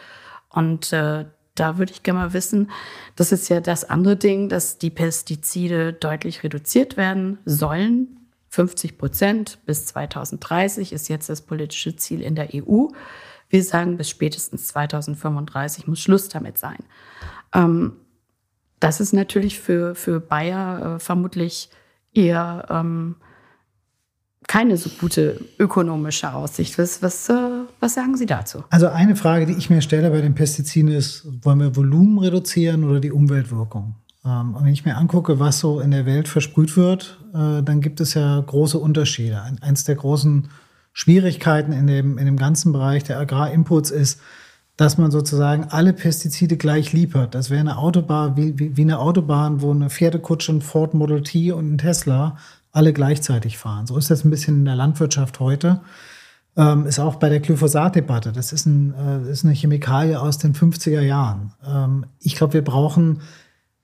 C: Und äh, da würde ich gerne mal wissen, das ist ja das andere Ding, dass die Pestizide deutlich reduziert werden sollen. 50 Prozent bis 2030 ist jetzt das politische Ziel in der EU. Wir sagen, bis spätestens 2035 muss Schluss damit sein. Ähm, das ist natürlich für, für Bayer äh, vermutlich eher ähm, keine so gute ökonomische Aussicht. Was, was, äh, was sagen Sie dazu?
B: Also eine Frage, die ich mir stelle bei den Pestiziden ist, wollen wir Volumen reduzieren oder die Umweltwirkung? Ähm, und wenn ich mir angucke, was so in der Welt versprüht wird, äh, dann gibt es ja große Unterschiede. Eins der großen Schwierigkeiten in dem, in dem ganzen Bereich der Agrarinputs ist, dass man sozusagen alle Pestizide gleich liefert. Das wäre eine Autobahn, wie, wie, wie eine Autobahn, wo eine Pferdekutsche, ein Ford Model T und ein Tesla alle gleichzeitig fahren. So ist das ein bisschen in der Landwirtschaft heute. Ähm, ist auch bei der Glyphosat-Debatte. Das ist, ein, äh, ist eine Chemikalie aus den 50er Jahren. Ähm, ich glaube, wir brauchen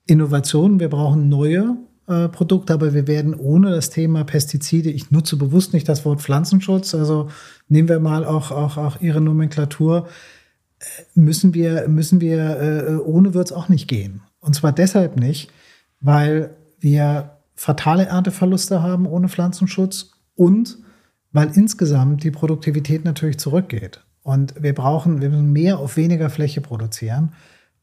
B: Innovationen, wir brauchen neue äh, Produkte, aber wir werden ohne das Thema Pestizide, ich nutze bewusst nicht das Wort Pflanzenschutz, also nehmen wir mal auch, auch, auch Ihre Nomenklatur, äh, müssen wir, müssen wir äh, ohne wird es auch nicht gehen. Und zwar deshalb nicht, weil wir fatale Ernteverluste haben ohne Pflanzenschutz und weil insgesamt die Produktivität natürlich zurückgeht. Und wir brauchen, wir müssen mehr auf weniger Fläche produzieren.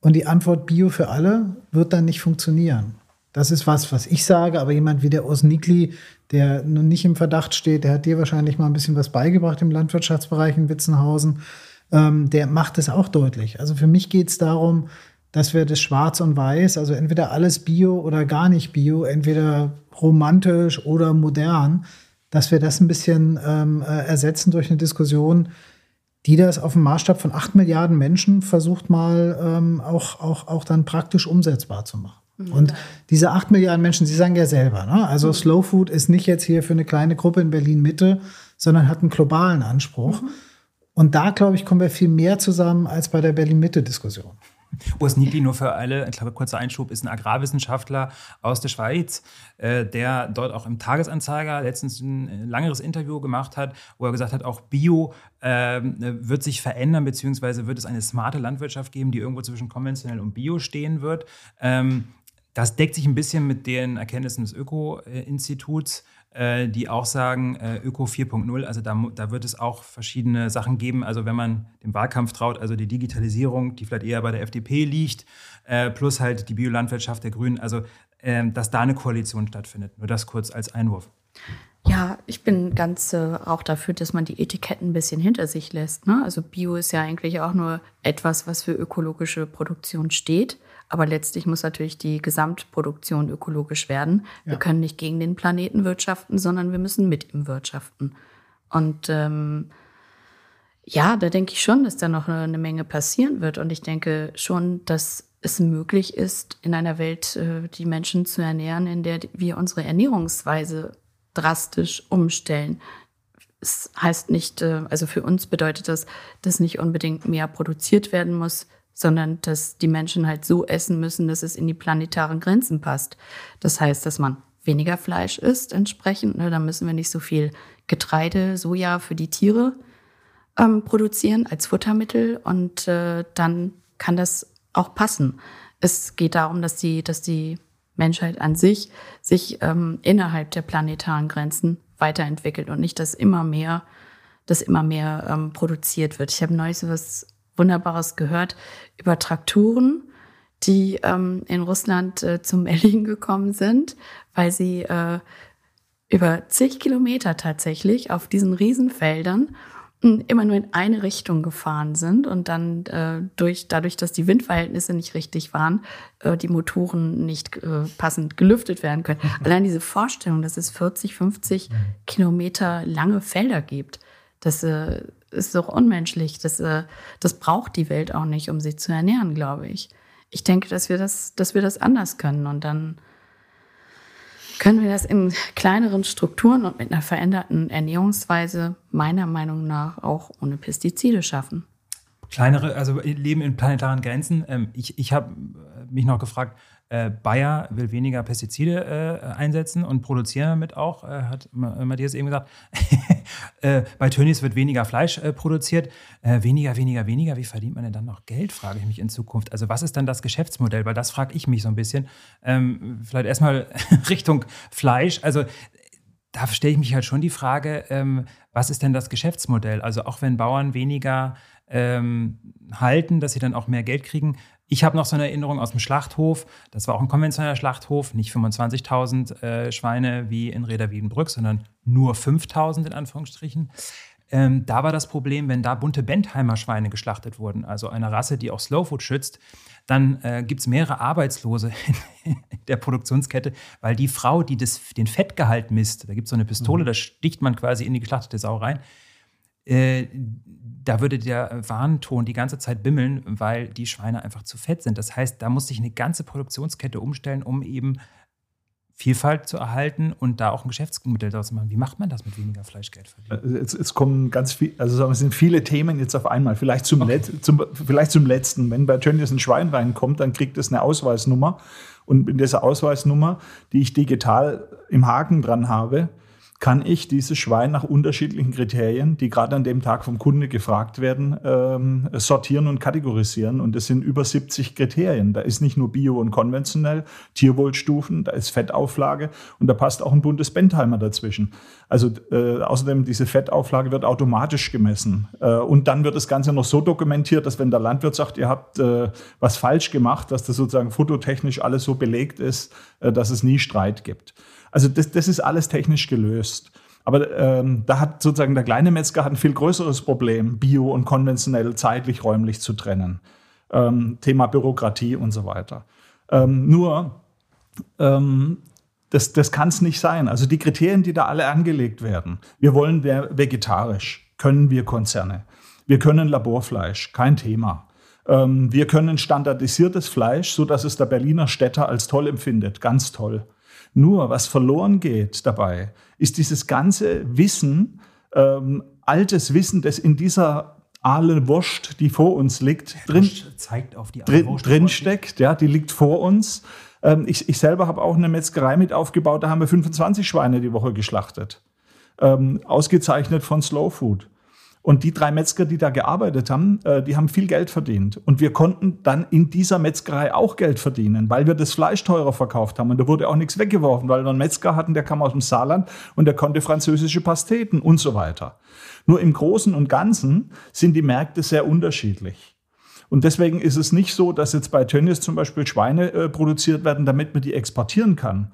B: Und die Antwort Bio für alle wird dann nicht funktionieren. Das ist was, was ich sage, aber jemand wie der Osnikli, der nun nicht im Verdacht steht, der hat dir wahrscheinlich mal ein bisschen was beigebracht im Landwirtschaftsbereich in Witzenhausen, ähm, der macht es auch deutlich. Also für mich geht es darum, dass wir das Schwarz und Weiß, also entweder alles Bio oder gar nicht Bio, entweder romantisch oder modern, dass wir das ein bisschen ähm, äh, ersetzen durch eine Diskussion, die das auf dem Maßstab von acht Milliarden Menschen versucht mal ähm, auch, auch, auch dann praktisch umsetzbar zu machen. Mhm. Und diese acht Milliarden Menschen, Sie sagen ja selber, ne? also mhm. Slow Food ist nicht jetzt hier für eine kleine Gruppe in Berlin Mitte, sondern hat einen globalen Anspruch. Mhm. Und da, glaube ich, kommen wir viel mehr zusammen als bei der Berlin-Mitte-Diskussion.
A: Urs Niedli, nur für alle, ich glaube, kurzer Einschub, ist ein Agrarwissenschaftler aus der Schweiz, äh, der dort auch im Tagesanzeiger letztens ein äh, langeres Interview gemacht hat, wo er gesagt hat, auch Bio äh, wird sich verändern, beziehungsweise wird es eine smarte Landwirtschaft geben, die irgendwo zwischen konventionell und Bio stehen wird. Ähm, das deckt sich ein bisschen mit den Erkenntnissen des Öko-Instituts. Äh, die auch sagen, äh, Öko 4.0, also da, da wird es auch verschiedene Sachen geben. Also wenn man dem Wahlkampf traut, also die Digitalisierung, die vielleicht eher bei der FDP liegt, äh, plus halt die Biolandwirtschaft der Grünen, also ähm, dass da eine Koalition stattfindet. Nur das kurz als Einwurf.
C: Ja, ich bin ganz äh, auch dafür, dass man die Etiketten ein bisschen hinter sich lässt. Ne? Also Bio ist ja eigentlich auch nur etwas, was für ökologische Produktion steht. Aber letztlich muss natürlich die Gesamtproduktion ökologisch werden. Ja. Wir können nicht gegen den Planeten wirtschaften, sondern wir müssen mit ihm wirtschaften. Und ähm, ja, da denke ich schon, dass da noch eine Menge passieren wird. Und ich denke schon, dass es möglich ist, in einer Welt äh, die Menschen zu ernähren, in der wir unsere Ernährungsweise drastisch umstellen. Es heißt nicht, äh, also für uns bedeutet das, dass nicht unbedingt mehr produziert werden muss, sondern dass die Menschen halt so essen müssen, dass es in die planetaren Grenzen passt. Das heißt, dass man weniger Fleisch isst entsprechend. Ne, da müssen wir nicht so viel Getreide, Soja für die Tiere ähm, produzieren als Futtermittel und äh, dann kann das auch passen. Es geht darum, dass die, dass die Menschheit an sich sich ähm, innerhalb der planetaren Grenzen weiterentwickelt und nicht, dass immer mehr, dass immer mehr ähm, produziert wird. Ich habe neulich was Wunderbares gehört über Traktoren, die ähm, in Russland äh, zum Erliegen gekommen sind, weil sie äh, über zig Kilometer tatsächlich auf diesen Riesenfeldern hm, immer nur in eine Richtung gefahren sind und dann äh, durch, dadurch, dass die Windverhältnisse nicht richtig waren, äh, die Motoren nicht äh, passend gelüftet werden können. Allein diese Vorstellung, dass es 40, 50 Kilometer lange Felder gibt, das äh, ist doch unmenschlich. Das, äh, das braucht die Welt auch nicht, um sich zu ernähren, glaube ich. Ich denke, dass wir das, dass wir das anders können und dann können wir das in kleineren Strukturen und mit einer veränderten Ernährungsweise meiner Meinung nach auch ohne Pestizide schaffen.
A: Kleinere, also Leben in planetaren Grenzen. Ähm, ich ich habe mich noch gefragt, äh, Bayer will weniger Pestizide äh, einsetzen und produzieren damit auch, äh, hat Matthias eben gesagt. Äh, bei Tönnies wird weniger Fleisch äh, produziert. Äh, weniger, weniger, weniger. Wie verdient man denn dann noch Geld, frage ich mich in Zukunft. Also was ist dann das Geschäftsmodell? Weil das frage ich mich so ein bisschen. Ähm, vielleicht erstmal Richtung Fleisch. Also da stelle ich mich halt schon die Frage, ähm, was ist denn das Geschäftsmodell? Also auch wenn Bauern weniger ähm, halten, dass sie dann auch mehr Geld kriegen, ich habe noch so eine Erinnerung aus dem Schlachthof. Das war auch ein konventioneller Schlachthof, nicht 25.000 äh, Schweine wie in Reda Wiedenbrück, sondern nur 5.000 in Anführungsstrichen. Ähm, da war das Problem, wenn da bunte Bentheimer Schweine geschlachtet wurden, also eine Rasse, die auch Slowfood schützt, dann äh, gibt es mehrere Arbeitslose in der Produktionskette, weil die Frau, die das, den Fettgehalt misst, da gibt es so eine Pistole, mhm. da sticht man quasi in die geschlachtete Sau rein, äh, da würde der Warnton die ganze Zeit bimmeln, weil die Schweine einfach zu fett sind. Das heißt, da muss sich eine ganze Produktionskette umstellen, um eben Vielfalt zu erhalten und da auch ein Geschäftsmodell daraus zu machen. Wie macht man das mit weniger Fleischgeld
D: verdienen? Äh, jetzt, jetzt, kommen ganz viel, also es sind viele Themen jetzt auf einmal. Vielleicht zum, okay. Let, zum, vielleicht zum letzten. Wenn bei Tönnies ein Schwein reinkommt, dann kriegt es eine Ausweisnummer. Und in dieser Ausweisnummer, die ich digital im Haken dran habe, kann ich dieses Schwein nach unterschiedlichen Kriterien, die gerade an dem Tag vom Kunde gefragt werden, ähm, sortieren und kategorisieren. Und das sind über 70 Kriterien. Da ist nicht nur Bio und konventionell, Tierwohlstufen, da ist Fettauflage und da passt auch ein buntes Bentheimer dazwischen. Also äh, außerdem diese Fettauflage wird automatisch gemessen. Äh, und dann wird das Ganze noch so dokumentiert, dass wenn der Landwirt sagt, ihr habt äh, was falsch gemacht, dass das sozusagen fototechnisch alles so belegt ist, dass es nie Streit gibt. Also das, das ist alles technisch gelöst. Aber ähm, da hat sozusagen der kleine Metzger hat ein viel größeres Problem, bio und konventionell zeitlich, räumlich zu trennen. Ähm, Thema Bürokratie und so weiter. Ähm, nur, ähm, das, das kann es nicht sein. Also die Kriterien, die da alle angelegt werden. Wir wollen vegetarisch, können wir Konzerne. Wir können Laborfleisch, kein Thema. Ähm, wir können standardisiertes Fleisch, so dass es der Berliner Städter als toll empfindet, ganz toll. Nur was verloren geht dabei, ist dieses ganze Wissen, ähm, altes Wissen, das in dieser Aale Wurst, die vor uns liegt, drin,
A: zeigt auf die
D: drin, drin steckt. Ja, die liegt vor uns. Ähm, ich, ich selber habe auch eine Metzgerei mit aufgebaut, da haben wir 25 Schweine die Woche geschlachtet. Ähm, ausgezeichnet von Slow Food. Und die drei Metzger, die da gearbeitet haben, äh, die haben viel Geld verdient. Und wir konnten dann in dieser Metzgerei auch Geld verdienen, weil wir das Fleisch teurer verkauft haben. Und da wurde auch nichts weggeworfen, weil wir einen Metzger hatten, der kam aus dem Saarland und der konnte französische Pasteten und so weiter. Nur im Großen und Ganzen sind die Märkte sehr unterschiedlich. Und deswegen ist es nicht so, dass jetzt bei Tönnies zum Beispiel Schweine äh, produziert werden, damit man die exportieren kann,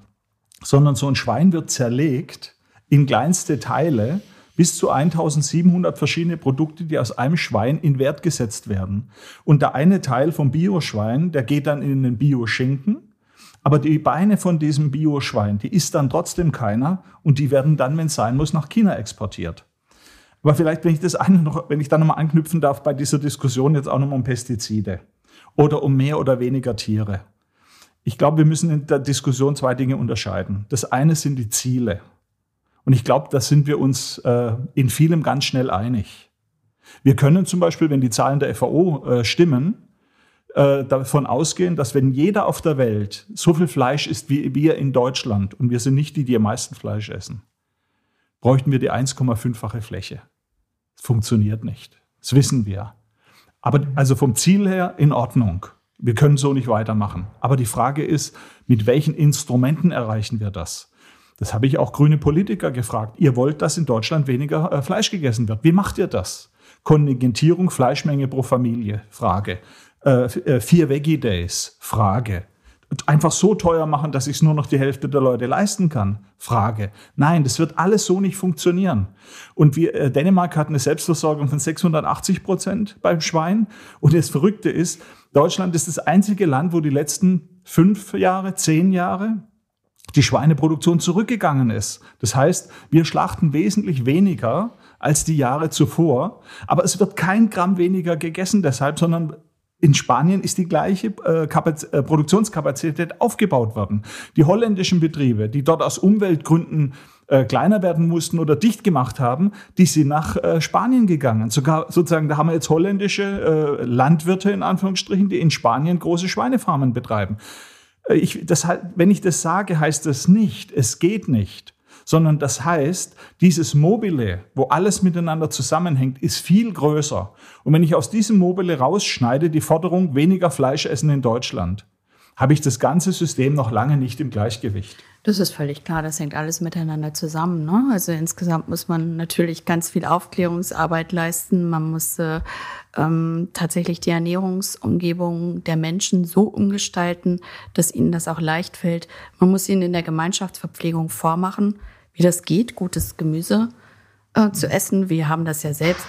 D: sondern so ein Schwein wird zerlegt in kleinste Teile bis zu 1700 verschiedene Produkte, die aus einem Schwein in Wert gesetzt werden. Und der eine Teil vom Bioschwein, der geht dann in den Bioschinken. Aber die Beine von diesem Bioschwein, die isst dann trotzdem keiner und die werden dann, wenn es sein muss, nach China exportiert. Aber vielleicht, wenn ich das eine noch, wenn ich da nochmal anknüpfen darf bei dieser Diskussion jetzt auch nochmal um Pestizide oder um mehr oder weniger Tiere. Ich glaube, wir müssen in der Diskussion zwei Dinge unterscheiden. Das eine sind die Ziele. Und ich glaube, da sind wir uns äh, in vielem ganz schnell einig. Wir können zum Beispiel, wenn die Zahlen der FAO äh, stimmen, äh, davon ausgehen, dass wenn jeder auf der Welt so viel Fleisch isst wie wir in Deutschland, und wir sind nicht die, die am meisten Fleisch essen, bräuchten wir die 1,5-fache Fläche. Das funktioniert nicht. Das wissen wir. Aber also vom Ziel her in Ordnung. Wir können so nicht weitermachen. Aber die Frage ist, mit welchen Instrumenten erreichen wir das? Das habe ich auch grüne Politiker gefragt. Ihr wollt, dass in Deutschland weniger äh, Fleisch gegessen wird. Wie macht ihr das? Kontingentierung, Fleischmenge pro Familie, Frage. Äh, äh vier Veggie Days, Frage. Einfach so teuer machen, dass ich es nur noch die Hälfte der Leute leisten kann? Frage. Nein, das wird alles so nicht funktionieren. Und wir, äh, Dänemark hat eine Selbstversorgung von 680 Prozent beim Schwein. Und das Verrückte ist, Deutschland ist das einzige Land, wo die letzten fünf Jahre, zehn Jahre die Schweineproduktion zurückgegangen ist. Das heißt, wir schlachten wesentlich weniger als die Jahre zuvor, aber es wird kein Gramm weniger gegessen deshalb, sondern in Spanien ist die gleiche äh, äh, Produktionskapazität aufgebaut worden. Die holländischen Betriebe, die dort aus Umweltgründen äh, kleiner werden mussten oder dicht gemacht haben, die sind nach äh, Spanien gegangen. Sogar sozusagen, da haben wir jetzt holländische Landwirte in Anführungsstrichen, die in Spanien große Schweinefarmen betreiben. Äh, ich, das, wenn ich das sage, heißt das nicht, es geht nicht, sondern das heißt, dieses Mobile, wo alles miteinander zusammenhängt, ist viel größer. Und wenn ich aus diesem Mobile rausschneide, die Forderung weniger Fleisch essen in Deutschland, habe ich das ganze System noch lange nicht im Gleichgewicht.
C: Das ist völlig klar, das hängt alles miteinander zusammen. Ne? Also insgesamt muss man natürlich ganz viel Aufklärungsarbeit leisten. Man muss äh, ähm, tatsächlich die Ernährungsumgebung der Menschen so umgestalten, dass ihnen das auch leicht fällt. Man muss ihnen in der Gemeinschaftsverpflegung vormachen, wie das geht, gutes Gemüse äh, zu essen. Wir haben das ja selbst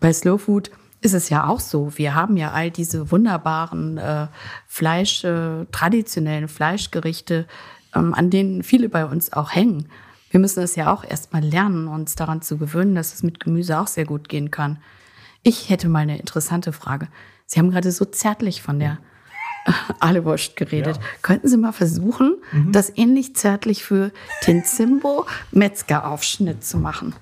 C: bei Slow Food ist es ja auch so. Wir haben ja all diese wunderbaren äh, Fleisch, äh, traditionellen Fleischgerichte, ähm, an denen viele bei uns auch hängen. Wir müssen es ja auch erstmal lernen, uns daran zu gewöhnen, dass es mit Gemüse auch sehr gut gehen kann. Ich hätte mal eine interessante Frage. Sie haben gerade so zärtlich von der Ahlewurst geredet. Ja. Könnten Sie mal versuchen, mhm. das ähnlich zärtlich für den Zimbo Metzgeraufschnitt zu machen?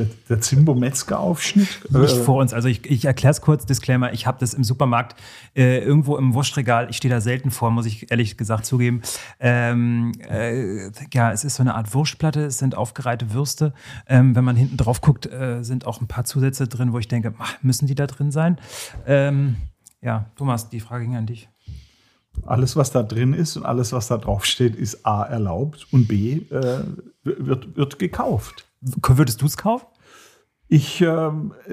D: Der, der Zimbo-Metzger-Aufschnitt?
A: Nicht äh, vor uns. Also ich, ich erkläre es kurz, Disclaimer. Ich habe das im Supermarkt äh, irgendwo im Wurstregal. Ich stehe da selten vor, muss ich ehrlich gesagt zugeben. Ähm, äh, ja, es ist so eine Art Wurstplatte. Es sind aufgereihte Würste. Ähm, wenn man hinten drauf guckt, äh, sind auch ein paar Zusätze drin, wo ich denke, ach, müssen die da drin sein? Ähm, ja, Thomas, die Frage ging an dich.
D: Alles, was da drin ist und alles, was da drauf steht, ist A erlaubt und B äh, wird, wird gekauft.
A: Würdest du es kaufen?
D: Ich äh,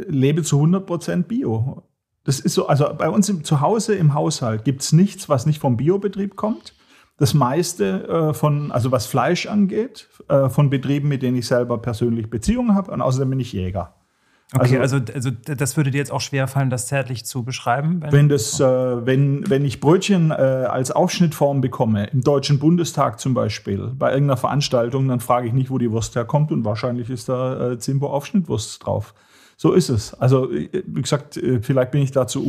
D: lebe zu 100% Bio. Das ist so, also bei uns im, zu Hause im Haushalt gibt es nichts, was nicht vom Biobetrieb kommt. Das meiste äh, von, also was Fleisch angeht, äh, von Betrieben, mit denen ich selber persönlich Beziehungen habe. Und außerdem bin ich Jäger.
A: Okay, also, also, also, das würde dir jetzt auch schwer fallen, das zärtlich zu beschreiben?
D: Wenn, wenn, das, äh, wenn, wenn ich Brötchen äh, als Aufschnittform bekomme, im Deutschen Bundestag zum Beispiel, bei irgendeiner Veranstaltung, dann frage ich nicht, wo die Wurst herkommt und wahrscheinlich ist da äh, Zimbo Aufschnittwurst drauf. So ist es. Also, äh, wie gesagt, äh, vielleicht bin ich dazu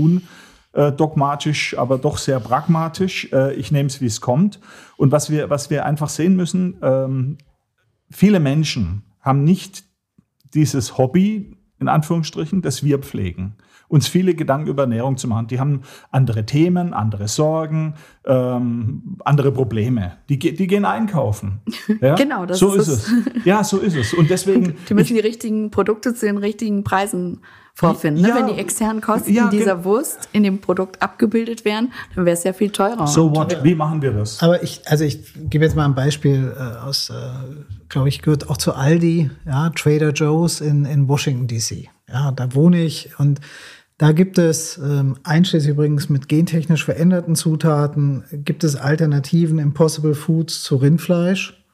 D: undogmatisch, aber doch sehr pragmatisch. Äh, ich nehme es, wie es kommt. Und was wir, was wir einfach sehen müssen, ähm, viele Menschen haben nicht dieses Hobby, in Anführungsstrichen, das wir pflegen. Uns viele Gedanken über Ernährung zu machen. Die haben andere Themen, andere Sorgen, ähm, andere Probleme. Die, die gehen einkaufen.
C: Ja? genau, das
D: so ist, ist es. Ja, so ist es. Und deswegen.
C: Die müssen die richtigen Produkte zu den richtigen Preisen vorfinden. Ne?
D: Ja.
C: Wenn die externen Kosten
D: Ja,
C: dieser Wurst in dem Produkt abgebildet wären, dann wäre es ja viel teurer.
D: So what? Wie machen wir das?
B: Aber ich, also ich gebe jetzt mal ein Beispiel äh, aus, äh, glaube ich, gehört auch zu Aldi, ja, Trader Joe's in, in Washington DC. Ja, da wohne ich und da gibt es, ähm, einschließlich übrigens mit gentechnisch veränderten Zutaten, gibt es Alternativen Impossible Foods zu Rindfleisch.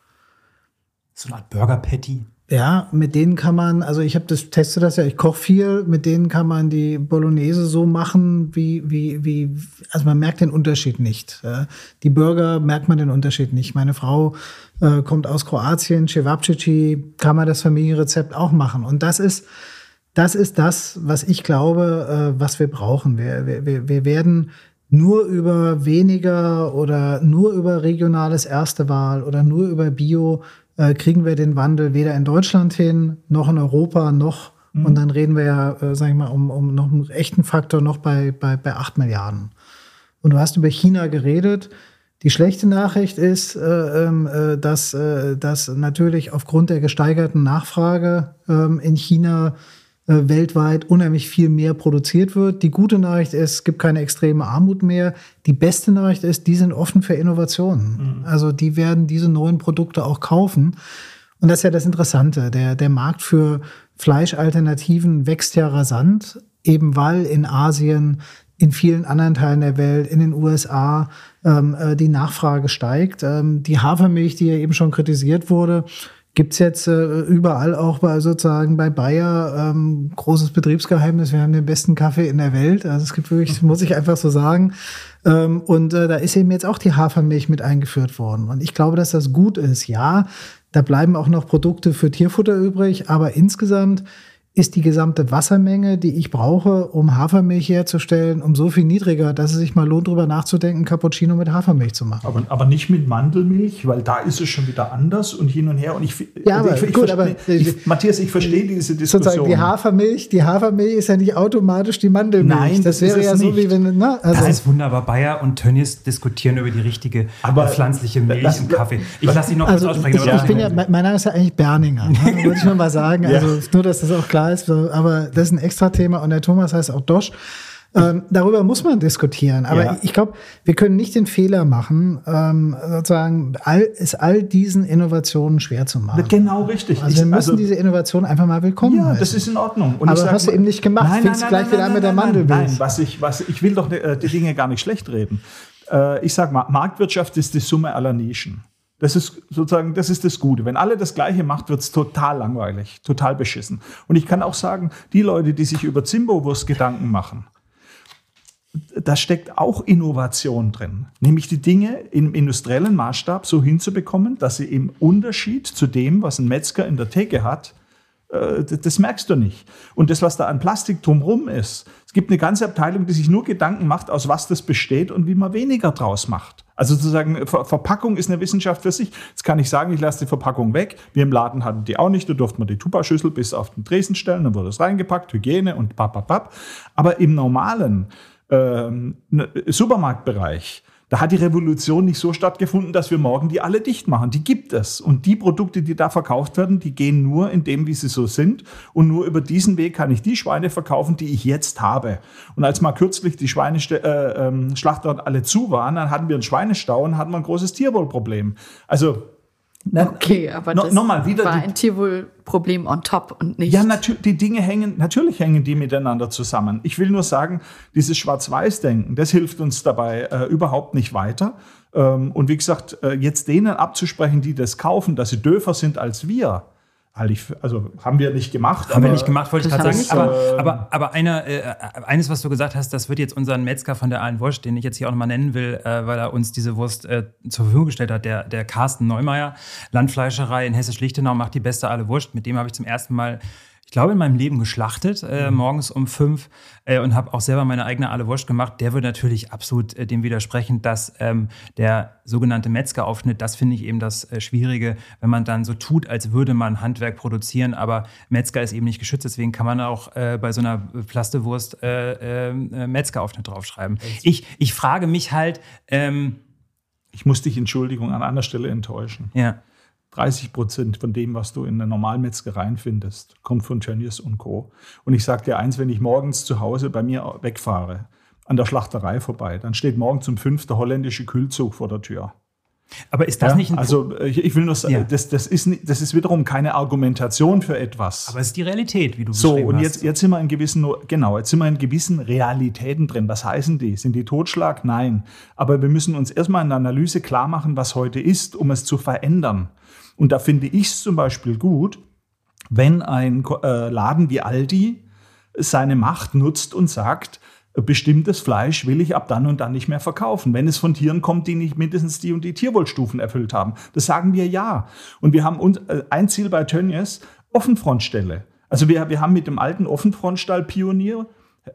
A: So eine Art Burger Patty.
B: Ja, mit denen kann man, also ich habe das, teste das ja, ich koche viel, mit denen kann man die Bolognese so machen, wie, wie, wie, also man merkt den Unterschied nicht. Die Burger merkt man den Unterschied nicht. Meine Frau äh, kommt aus Kroatien, Cevapcici, kann man das Familienrezept auch machen. Und das ist, das ist das, was ich glaube, äh, was wir brauchen. Wir, wir- wir werden nur über weniger oder nur über regionales Erste Wahl oder nur über Bio äh, kriegen wir den Wandel weder in Deutschland hin, noch in Europa, noch, und dann reden wir ja, äh, sag ich mal, um, um noch einen echten Faktor noch bei, bei, bei 8 Milliarden. Und du hast über China geredet. Die schlechte Nachricht ist, äh, ähm, äh, dass, äh, dass natürlich aufgrund der gesteigerten Nachfrage ähm, in China weltweit unheimlich viel mehr produziert wird. Die gute Nachricht ist, es gibt keine extreme Armut mehr. Die beste Nachricht ist, die sind offen für Innovationen. Also die werden diese neuen Produkte auch kaufen. Und das ist ja das Interessante. Der, der Markt für Fleischalternativen wächst ja rasant, eben weil in Asien, in vielen anderen Teilen der Welt, in den USA ähm, äh, die Nachfrage steigt. Ähm, die Hafermilch, die ja eben schon kritisiert wurde, gibt's jetzt äh, überall auch bei sozusagen bei Bayer ähm, großes Betriebsgeheimnis. Wir haben den besten Kaffee in der Welt. Also es gibt wirklich, muss ich einfach so sagen. Ähm, und äh, da ist eben jetzt auch die Hafermilch mit eingeführt worden. Und ich glaube, dass das gut ist. Ja, da bleiben auch noch Produkte für Tierfutter übrig, aber insgesamt ist die gesamte Wassermenge, die ich brauche, um Hafermilch herzustellen, um so viel niedriger, dass es sich mal lohnt, drüber nachzudenken, Cappuccino mit Hafermilch zu machen.
D: Aber, aber nicht mit Mandelmilch, weil da ist es schon wieder anders und hin und her. Und ich,
B: Ja, aber
D: ich, ich,
B: gut, aber-
D: ich, Matthias, ich verstehe diese
B: Sozusagen
D: Diskussion.
B: die Hafermilch, die Hafermilch ist ja nicht automatisch die Mandelmilch.
D: Nein,
B: das
D: das
B: wäre
D: ist
B: ja
D: es
B: so
D: nicht.
B: wie wenn, ne? Also,
A: Das ist wunderbar. Bayer und Tönnies diskutieren über die richtige
D: Aber-
A: äh, pflanzliche Milch
D: Lass-
A: im Kaffee. Ich lasse dich noch kurz
B: also
A: aussprechen.
B: ich, ich
A: das-
B: bin ja, mein Name ist ja eigentlich Berninger, ne? wollte ich mal mal sagen. Also nur, dass das auch klar ist. Aber das ist ein extra Thema und der Thomas heißt auch Dosch. Ähm, darüber muss man diskutieren. Aber
D: Ja.
B: ich glaube, wir können nicht den Fehler machen, ähm, sozusagen all, es all diesen Innovationen schwer zu machen.
D: Genau richtig.
B: Also wir
D: Ich-
B: müssen diese Innovation einfach mal willkommen
D: Ja,
B: heißen.
D: das ist in Ordnung. Und
B: Aber
D: sag
B: hast du eben nicht gemacht.
D: Nein,
B: Fängst
D: nein,
B: gleich
D: nein,
B: wieder
D: nein,
B: an mit der
D: nein, nein. Nein, was ich, was, ich will doch äh, die Dinge gar nicht schlecht reden. Äh, ich sage mal, Marktwirtschaft ist die Summe aller Nischen. Das ist sozusagen, das ist das Gute. Wenn alle das Gleiche macht, wird es total langweilig, total beschissen. Und ich kann auch sagen, die Leute, die sich über Zimbowurst Gedanken machen, da steckt auch Innovation drin. Nämlich die Dinge im industriellen Maßstab so hinzubekommen, dass sie im Unterschied zu dem, was ein Metzger in der Theke hat, das das merkst du nicht. Und das, was da an Plastik drumherum ist, es gibt eine ganze Abteilung, die sich nur Gedanken macht, aus was das besteht und wie man weniger draus macht. Also sozusagen, Ver Verpackung ist eine Wissenschaft für sich. Jetzt kann ich sagen, ich lasse die Verpackung weg. Wir im Laden hatten die auch nicht. Da durfte man die Tupperschüssel bis auf den Tresen stellen, dann wurde es reingepackt, Hygiene und papapap. Aber im normalen ähm, ne- Supermarktbereich, da hat die Revolution nicht so stattgefunden, dass wir morgen die alle dicht machen. Die gibt es. Und die Produkte, die da verkauft werden, die gehen nur in dem, wie sie so sind. Und nur über diesen Weg kann ich die Schweine verkaufen, die ich jetzt habe. Und als mal kürzlich die Schweineschlachter äh, ähm, alle zu waren, dann hatten wir einen Schweinestau und hatten wir ein großes Tierwohlproblem. Also, na,
C: Okay, aber
D: No-
C: das
D: nochmal, wieder
C: war ein Tierwohlproblem on top und nicht.
D: Ja, natürlich, die Dinge hängen, natürlich hängen die miteinander zusammen. Ich will nur sagen, dieses Schwarz-Weiß-Denken, das hilft uns dabei äh, überhaupt nicht weiter. Ähm, und wie gesagt, äh, jetzt denen abzusprechen, die das kaufen, dass sie döfer sind als wir, also haben wir nicht gemacht.
A: Haben wir nicht gemacht, wollte ich gerade sagen. Aber, aber, aber einer, äh, eines, was du gesagt hast, das wird jetzt unseren Metzger von der Allen Wurst, den ich jetzt hier auch nochmal nennen will, äh, weil er uns diese Wurst äh, zur Verfügung gestellt hat, der, der Carsten Neumeier, Landfleischerei in Hessisch-Lichtenau, macht die beste Aale Wurst. Mit dem habe ich zum ersten Mal, ich glaube, in meinem Leben geschlachtet, äh, morgens um fünf äh, und habe auch selber meine eigene Aale Wurst gemacht. Der würde natürlich absolut äh, dem widersprechen, dass ähm, der sogenannte Metzgeraufschnitt, das finde ich eben das äh, Schwierige, wenn man dann so tut, als würde man Handwerk produzieren, aber Metzger ist eben nicht geschützt, deswegen kann man auch äh, bei so einer Plastewurst äh, äh, Metzgeraufschnitt draufschreiben. Ich, ich frage mich halt, ähm,
D: Ich muss dich, Entschuldigung, an einer Stelle enttäuschen.
A: ja,
D: 30 Prozent von dem, was du in der Normalmetzgereien findest, kommt von Tönnies und Co. Und ich sage dir eins, wenn ich morgens zu Hause bei mir wegfahre, an der Schlachterei vorbei, dann steht morgens um fünf der holländische Kühlzug vor der Tür.
A: Aber ist das ja, nicht ein
D: Also ich, ich will nur sagen, ja. das, das, ist, das ist wiederum keine Argumentation für etwas.
A: Aber es ist die Realität, wie du
D: so, beschrieben hast. So, und jetzt, jetzt sind wir in gewissen, genau, jetzt sind wir in gewissen Realitäten drin. Was heißen die? Sind die Totschlag? Nein. Aber wir müssen uns erstmal in der Analyse klar machen, was heute ist, um es zu verändern. Und da finde ich es zum Beispiel gut, wenn ein äh, Laden wie Aldi seine Macht nutzt und sagt, bestimmtes Fleisch will ich ab dann und dann nicht mehr verkaufen, wenn es von Tieren kommt, die nicht mindestens die und die Tierwohlstufen erfüllt haben. Das sagen wir ja. Und wir haben uns, äh, ein Ziel bei Tönnies, Offenfrontstelle. Also wir, wir haben mit dem alten Offenfrontstall Pionier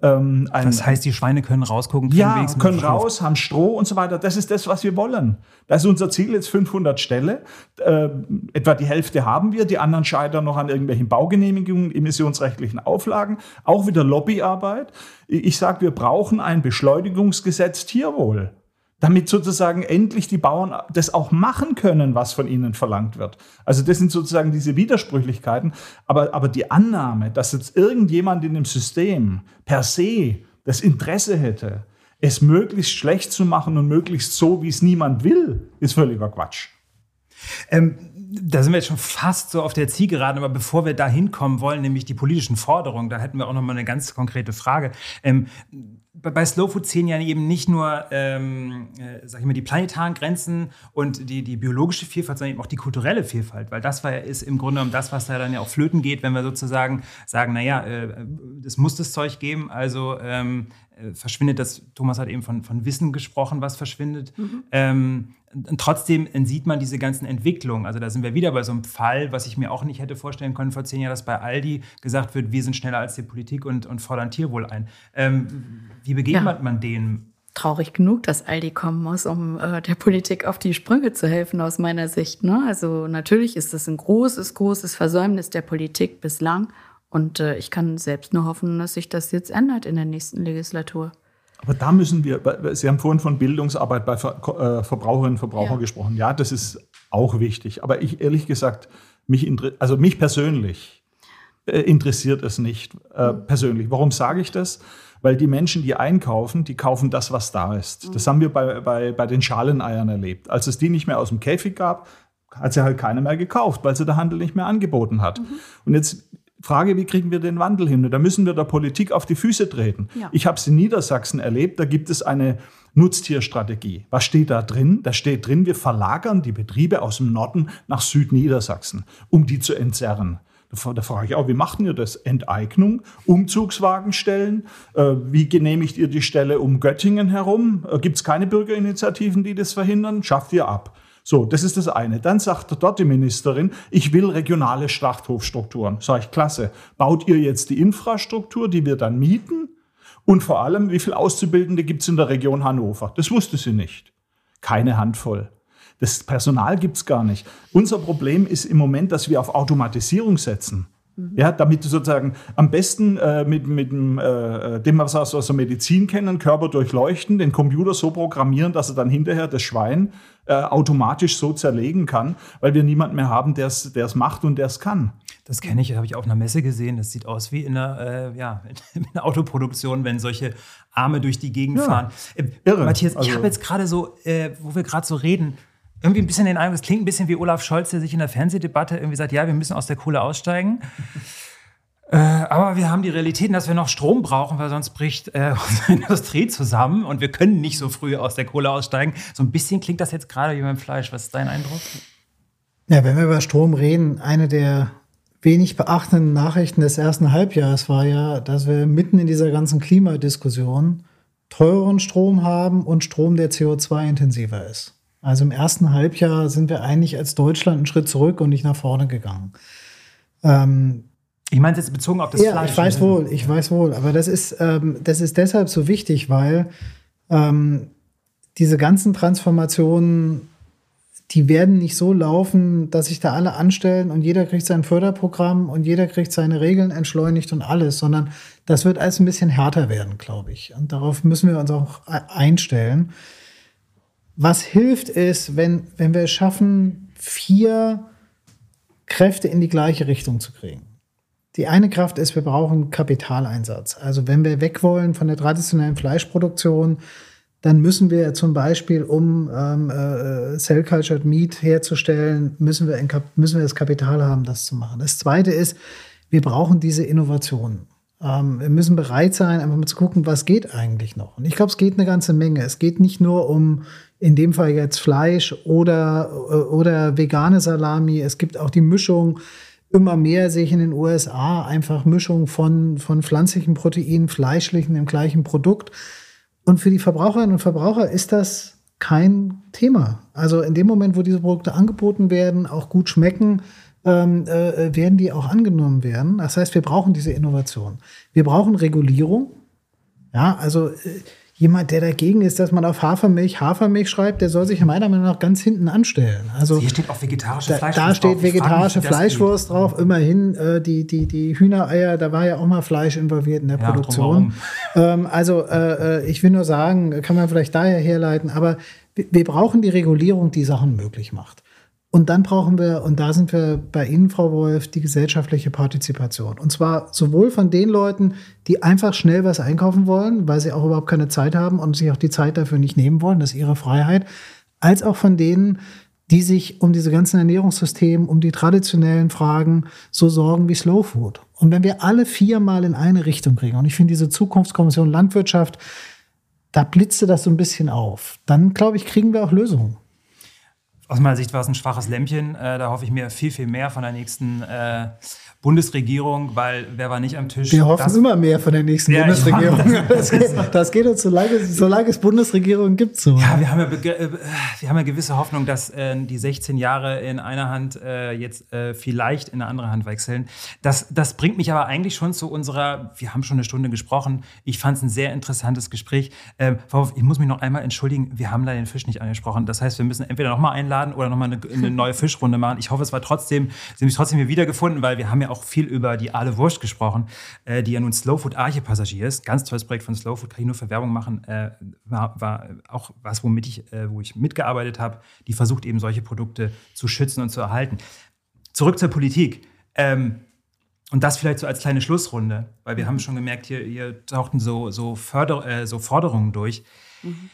A: ähm, ein, das heißt, die Schweine können rausgucken,
D: können, ja, können raus, haben Stroh und so weiter. Das ist das, was wir wollen. Das ist unser Ziel jetzt 500 Ställe. Äh, etwa die Hälfte haben wir, die anderen scheitern noch an irgendwelchen Baugenehmigungen, emissionsrechtlichen Auflagen. Auch wieder Lobbyarbeit. Ich sage, wir brauchen ein Beschleunigungsgesetz Tierwohl damit sozusagen endlich die Bauern das auch machen können, was von ihnen verlangt wird. Also das sind sozusagen diese Widersprüchlichkeiten. Aber, aber die Annahme, dass jetzt irgendjemand in dem System per se das Interesse hätte, es möglichst schlecht zu machen und möglichst so, wie es niemand will, ist völliger Quatsch.
A: Ähm, da sind wir jetzt schon fast so auf der Zielgeraden, aber bevor wir da hinkommen wollen, nämlich die politischen Forderungen, da hätten wir auch noch mal eine ganz konkrete Frage. Ähm, bei Slow Food zählen ja eben nicht nur, ähm, äh, sag ich mal, die planetaren Grenzen und die, die biologische Vielfalt, sondern eben auch die kulturelle Vielfalt, weil das war, ist im Grunde genommen das, was da dann ja auch flöten geht, wenn wir sozusagen sagen, naja, äh, es muss das Zeug geben, also ähm, äh, verschwindet das, Thomas hat eben von, von Wissen gesprochen, was verschwindet. Mhm. Ähm, trotzdem sieht man diese ganzen Entwicklungen. Also da sind wir wieder bei so einem Fall, was ich mir auch nicht hätte vorstellen können vor zehn Jahren, dass bei Aldi gesagt wird, wir sind schneller als die Politik und, und fordern Tierwohl ein. Ähm, wie begegnet ja. man denen?
C: Traurig genug, dass Aldi kommen muss, um äh, der Politik auf die Sprünge zu helfen, aus meiner Sicht. Ne? Also natürlich ist das ein großes, großes Versäumnis der Politik bislang. Und äh, ich kann selbst nur hoffen, dass sich das jetzt ändert in der nächsten Legislatur.
D: Aber da müssen wir, Sie haben vorhin von Bildungsarbeit bei äh, Verbraucherinnen und Verbrauchern ja. gesprochen. Ja, das ist auch wichtig. Aber ich ehrlich gesagt, mich, also mich persönlich äh, interessiert es nicht äh, mhm. persönlich. Warum sage ich das? Weil die Menschen, die einkaufen, die kaufen das, was da ist. Mhm. Das haben wir bei, bei, bei den Schaleneiern erlebt. Als es die nicht mehr aus dem Käfig gab, hat sie halt keiner mehr gekauft, weil sie der Handel nicht mehr angeboten hat. Mhm. Und jetzt Frage, wie kriegen wir den Wandel hin? Da müssen wir der Politik auf die Füße treten. Ja. Ich habe es in Niedersachsen erlebt, da gibt es eine Nutztierstrategie. Was steht da drin? Da steht drin, wir verlagern die Betriebe aus dem Norden nach Südniedersachsen, um die zu entzerren. Da, frage ich auch, wie macht ihr das? Enteignung, Umzugswagen stellen? Äh, wie genehmigt ihr die Stelle um Göttingen herum? Äh, Gibt es keine Bürgerinitiativen, die das verhindern? Schafft ihr ab. So, das ist das eine. Dann sagt dort die Ministerin, ich will regionale Schlachthofstrukturen. Sag ich, klasse. Baut ihr jetzt die Infrastruktur, die wir dann mieten? Und vor allem, wie viele Auszubildende gibt es in der Region Hannover? Das wusste sie nicht. Keine Handvoll. Das Personal gibt es gar nicht. Unser Problem ist im Moment, dass wir auf Automatisierung setzen. Ja, damit du sozusagen am besten äh, mit, mit dem, äh, dem, was wir aus der Medizin kennen, Körper durchleuchten, den Computer so programmieren, dass er dann hinterher das Schwein äh, automatisch so zerlegen kann, weil wir niemanden mehr haben, der es macht und der es kann.
A: Das kenne ich, habe ich auf einer Messe gesehen. Das sieht aus wie in einer, äh, ja, in einer Autoproduktion, wenn solche Arme durch die Gegend ja, fahren. Äh, irre. Matthias, also, ich habe jetzt gerade so, äh, wo wir gerade so reden, irgendwie ein bisschen den Eindruck, es klingt ein bisschen wie Olaf Scholz, der sich in der Fernsehdebatte irgendwie sagt, ja, wir müssen aus der Kohle aussteigen. Äh, aber wir haben die Realitäten, dass wir noch Strom brauchen, weil sonst bricht äh, unsere Industrie zusammen und wir können nicht so früh aus der Kohle aussteigen. So ein bisschen klingt das jetzt gerade wie beim Fleisch. Was ist dein Eindruck?
B: Ja, wenn wir über Strom reden, eine der wenig beachtenden Nachrichten des ersten Halbjahres war ja, dass wir mitten in dieser ganzen Klimadiskussion teuren Strom haben und Strom, der CO2-intensiver ist. Also im ersten Halbjahr sind wir eigentlich als Deutschland einen Schritt zurück und nicht nach vorne gegangen.
A: Ähm, ich meine jetzt bezogen auf das
B: ja, Fleisch. Ich weiß wohl, ich weiß wohl. Aber das ist, ähm, das ist deshalb so wichtig, weil ähm, diese ganzen Transformationen, die werden nicht so laufen, dass sich da alle anstellen und jeder kriegt sein Förderprogramm und jeder kriegt seine Regeln entschleunigt und alles, sondern das wird alles ein bisschen härter werden, glaube ich. Und darauf müssen wir uns auch einstellen. Was hilft ist, wenn, wenn wir es schaffen, vier Kräfte in die gleiche Richtung zu kriegen. Die eine Kraft ist, wir brauchen Kapitaleinsatz. Also wenn wir weg wollen von der traditionellen Fleischproduktion, dann müssen wir zum Beispiel, um ähm, äh, Cell-Cultured Meat herzustellen, müssen wir, müssen wir das Kapital haben, das zu machen. Das Zweite ist, wir brauchen diese Innovationen. Ähm, wir müssen bereit sein, einfach mal zu gucken, was geht eigentlich noch. Und ich glaube, es geht eine ganze Menge. Es geht nicht nur um in dem Fall jetzt Fleisch oder, äh, oder vegane Salami. Es gibt auch die Mischung. Immer mehr sehe ich in den USA einfach Mischung von, von pflanzlichen Proteinen, fleischlichen im gleichen Produkt. Und für die Verbraucherinnen und Verbraucher ist das kein Thema. Also in dem Moment, wo diese Produkte angeboten werden, auch gut schmecken, ähm, äh, werden die auch angenommen werden. Das heißt, wir brauchen diese Innovation. Wir brauchen Regulierung. Ja, also äh, jemand, der dagegen ist, dass man auf Hafermilch Hafermilch schreibt, der soll sich meiner Meinung nach ganz hinten anstellen. Also
A: hier steht auch vegetarische
B: da,
A: Fleischwurst
B: Da steht vegetarische Fleischwurst drauf. Immerhin äh, die, die, die Hühnereier, da war ja auch mal Fleisch involviert in der ja, Produktion. Ähm, also äh, äh, ich will nur sagen, kann man vielleicht daher herleiten, aber wir, wir brauchen die Regulierung, die Sachen möglich macht. Und dann brauchen wir, und da sind wir bei Ihnen, Frau Wolf, die gesellschaftliche Partizipation. Und zwar sowohl von den Leuten, die einfach schnell was einkaufen wollen, weil sie auch überhaupt keine Zeit haben und sich auch die Zeit dafür nicht nehmen wollen, das ist ihre Freiheit, als auch von denen, die sich um diese ganzen Ernährungssysteme, um die traditionellen Fragen so sorgen wie Slow Food. Und wenn wir alle viermal in eine Richtung kriegen, und ich finde diese Zukunftskommission Landwirtschaft, da blitzte das so ein bisschen auf, dann glaube ich, kriegen wir auch Lösungen
A: aus meiner Sicht war es ein schwaches Lämpchen. Äh, da hoffe ich mir viel, viel mehr von der nächsten äh, Bundesregierung, weil wer war nicht am Tisch?
B: Wir hoffen immer mehr von der nächsten ja, Bundesregierung. Das, geht, das, geht, uns, solange, solange es Bundesregierung gibt. So.
A: Ja, wir haben ja, äh, wir haben ja gewisse Hoffnung, dass äh, die 16 Jahre in einer Hand äh, jetzt äh, vielleicht in eine andere Hand wechseln. Das, das bringt mich aber eigentlich schon zu unserer, wir haben schon eine Stunde gesprochen. Ich fand es ein sehr interessantes Gespräch. Ähm, ich muss mich noch einmal entschuldigen, wir haben leider den Fisch nicht angesprochen. Das heißt, wir müssen entweder nochmal einladen oder nochmal eine, eine neue Fischrunde machen. Ich hoffe, es war trotzdem, sie haben mich trotzdem hier wiedergefunden, weil wir haben ja auch viel über die Aale Wurst gesprochen, äh, die ja nun Slowfood Arche Passagier ist. Ganz tolles Projekt von Slowfood, kann ich nur für Werbung machen. Äh, war, war auch was, womit ich, äh, wo ich mitgearbeitet habe, die versucht eben solche Produkte zu schützen und zu erhalten. Zurück zur Politik. Ähm, und das vielleicht so als kleine Schlussrunde, weil wir mhm. haben schon gemerkt, hier, hier tauchten so, so, Förder, äh, so Forderungen durch. Mhm.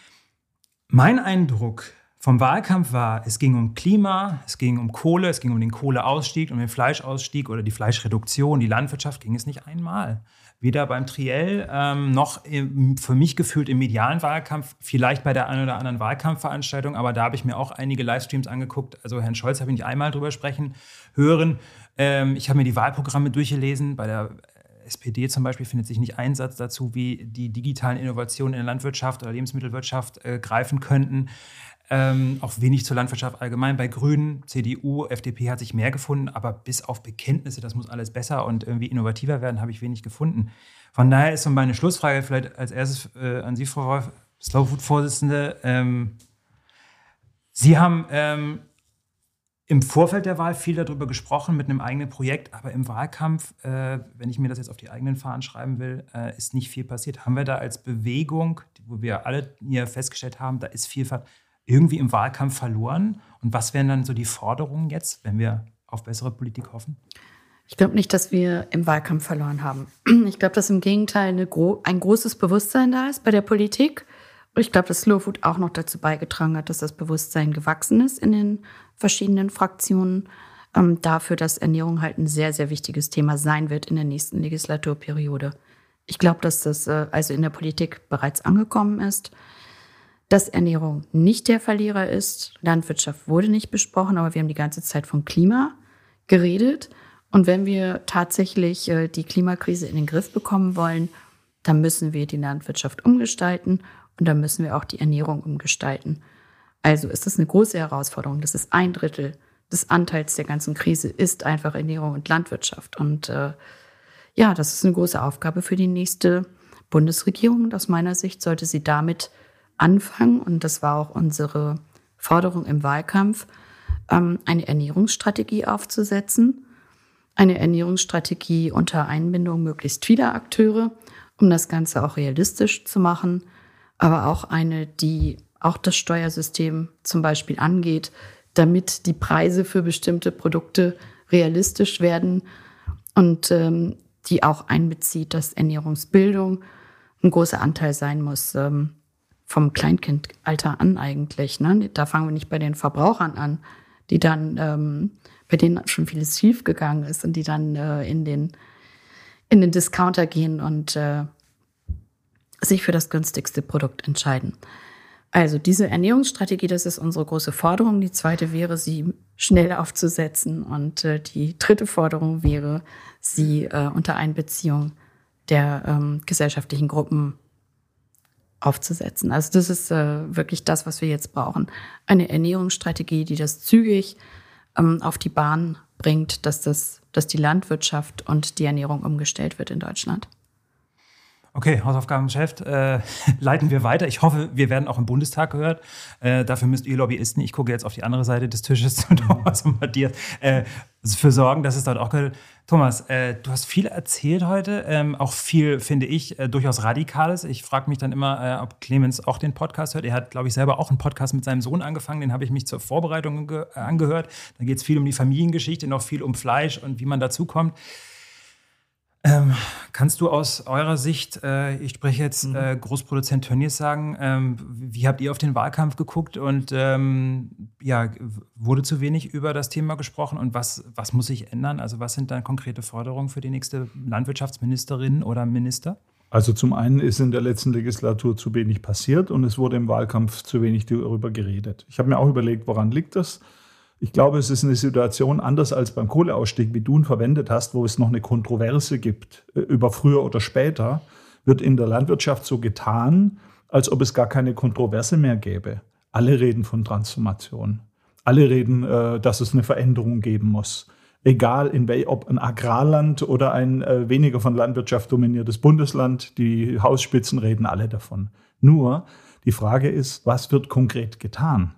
A: Mein Eindruck vom Wahlkampf war, es ging um Klima, es ging um Kohle, es ging um den Kohleausstieg, um den Fleischausstieg oder die Fleischreduktion, die Landwirtschaft ging es nicht einmal. Weder beim Triell ähm, noch im, für mich gefühlt im medialen Wahlkampf, vielleicht bei der einen oder anderen Wahlkampfveranstaltung, aber da habe ich mir auch einige Livestreams angeguckt. Also Herrn Scholz habe ich nicht einmal drüber sprechen hören. Ähm, ich habe mir die Wahlprogramme durchgelesen. Bei der SPD zum Beispiel findet sich nicht ein Satz dazu, wie die digitalen Innovationen in der Landwirtschaft oder Lebensmittelwirtschaft äh, greifen könnten. Ähm, auch wenig zur Landwirtschaft allgemein. Bei Grünen, CDU, FDP hat sich mehr gefunden, aber bis auf Bekenntnisse, das muss alles besser und irgendwie innovativer werden, habe ich wenig gefunden. Von daher ist so meine Schlussfrage vielleicht als erstes äh, an Sie, Frau Wolf, Slow Food Vorsitzende. Ähm, Sie haben ähm, im Vorfeld der Wahl viel darüber gesprochen mit einem eigenen Projekt, aber im Wahlkampf, äh, wenn ich mir das jetzt auf die eigenen Fahnen schreiben will, äh, ist nicht viel passiert. Haben wir da als Bewegung, wo wir alle hier festgestellt haben, da ist viel irgendwie im Wahlkampf verloren? Und was wären dann so die Forderungen jetzt, wenn wir auf bessere Politik hoffen?
C: Ich glaube nicht, dass wir im Wahlkampf verloren haben. Ich glaube, dass im Gegenteil gro ein großes Bewusstsein da ist bei der Politik. Und ich glaube, dass Slow Food auch noch dazu beigetragen hat, dass das Bewusstsein gewachsen ist in den verschiedenen Fraktionen ähm, dafür, dass Ernährung halt ein sehr, sehr wichtiges Thema sein wird in der nächsten Legislaturperiode. Ich glaube, dass das äh, also in der Politik bereits angekommen ist dass Ernährung nicht der Verlierer ist. Landwirtschaft wurde nicht besprochen, aber wir haben die ganze Zeit von Klima geredet. Und wenn wir tatsächlich äh, die Klimakrise in den Griff bekommen wollen, dann müssen wir die Landwirtschaft umgestalten und dann müssen wir auch die Ernährung umgestalten. Also ist das eine große Herausforderung. Das ist ein Drittel des Anteils der ganzen Krise ist einfach Ernährung und Landwirtschaft. Und äh, ja, das ist eine große Aufgabe für die nächste Bundesregierung. Aus meiner Sicht sollte sie damit anfangen, und das war auch unsere Forderung im Wahlkampf, ähm, eine Ernährungsstrategie aufzusetzen. Eine Ernährungsstrategie unter Einbindung möglichst vieler Akteure, um das Ganze auch realistisch zu machen, aber auch eine, die auch das Steuersystem zum Beispiel angeht, damit die Preise für bestimmte Produkte realistisch werden und ähm, die auch einbezieht, dass Ernährungsbildung ein großer Anteil sein muss. Ähm, vom Kleinkindalter an eigentlich. Ne? Da fangen wir nicht bei den Verbrauchern an, die dann, ähm, bei denen schon vieles schiefgegangen ist und die dann äh, in, den, in den Discounter gehen und äh, sich für das günstigste Produkt entscheiden. Also diese Ernährungsstrategie, das ist unsere große Forderung. Die zweite wäre, sie schnell aufzusetzen. Und äh, die dritte Forderung wäre, sie äh, unter Einbeziehung der ähm, gesellschaftlichen Gruppen aufzusetzen. Also das ist äh, wirklich das, was wir jetzt brauchen. Eine Ernährungsstrategie, die das zügig ähm, auf die Bahn bringt, dass, das, dass die Landwirtschaft und die Ernährung umgestellt wird in Deutschland.
A: Okay, Hausaufgabengeschäft. Äh, leiten wir weiter. Ich hoffe, wir werden auch im Bundestag gehört. Äh, dafür müsst ihr Lobbyisten, ich gucke jetzt auf die andere Seite des Tisches zu Thomas und Matthias, äh, für sorgen, dass es dort auch gehört. Thomas, äh, du hast viel erzählt heute, ähm, auch viel, finde ich, äh, durchaus Radikales. Ich frage mich dann immer, äh, ob Clemens auch den Podcast hört. Er hat, glaube ich, selber auch einen Podcast mit seinem Sohn angefangen. Den habe ich mich zur Vorbereitung angehört. Da geht es viel um die Familiengeschichte, noch viel um Fleisch und wie man dazukommt. kommt. Ähm, kannst du aus eurer Sicht, äh, ich spreche jetzt mhm. äh, Großproduzent Tönnies sagen, ähm, wie habt ihr auf den Wahlkampf geguckt und ähm, ja, wurde zu wenig über das Thema gesprochen und was, was muss sich ändern? Also was sind dann konkrete Forderungen für die nächste Landwirtschaftsministerin oder Minister?
D: Also zum einen ist in der letzten Legislatur zu wenig passiert und es wurde im Wahlkampf zu wenig darüber geredet. Ich habe mir auch überlegt, woran liegt das? Ich glaube, es ist eine Situation anders als beim Kohleausstieg, wie du ihn verwendet hast, wo es noch eine Kontroverse gibt äh, über früher oder später, wird in der Landwirtschaft so getan, als ob es gar keine Kontroverse mehr gäbe. Alle reden von Transformation. Alle reden, äh, dass es eine Veränderung geben muss. Egal, in wel, ob ein Agrarland oder ein äh, weniger von Landwirtschaft dominiertes Bundesland, die Hausspitzen reden alle davon. Nur die Frage ist, was wird konkret getan?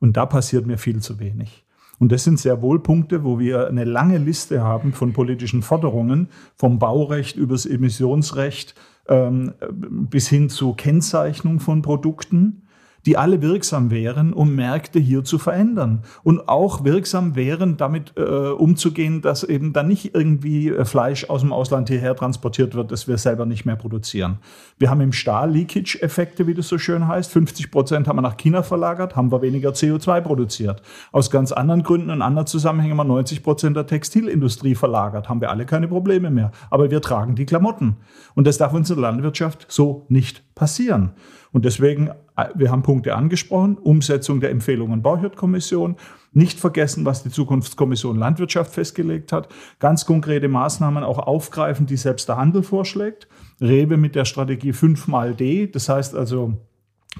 D: Und da passiert mir viel zu wenig. Und das sind sehr wohl Punkte, wo wir eine lange Liste haben von politischen Forderungen, vom Baurecht übers Emissionsrecht ähm, bis hin zur Kennzeichnung von Produkten die alle wirksam wären, um Märkte hier zu verändern. Und auch wirksam wären, damit äh, umzugehen, dass eben dann nicht irgendwie äh, Fleisch aus dem Ausland hierher transportiert wird, das wir selber nicht mehr produzieren. Wir haben im Stahl Leakage-Effekte, wie das so schön heißt. 50 Prozent haben wir nach China verlagert, haben wir weniger CO2 produziert. Aus ganz anderen Gründen und anderen Zusammenhängen haben wir 90 Prozent der Textilindustrie verlagert, haben wir alle keine Probleme mehr. Aber wir tragen die Klamotten. Und das darf unsere Landwirtschaft so nicht passieren. Und deswegen, äh, wir haben Punkte angesprochen, Umsetzung der Empfehlungen Bauhirt-Kommission, nicht vergessen, was die Zukunftskommission Landwirtschaft festgelegt hat, ganz konkrete Maßnahmen auch aufgreifen, die selbst der Handel vorschlägt. Rewe mit der Strategie 5 mal D, das heißt also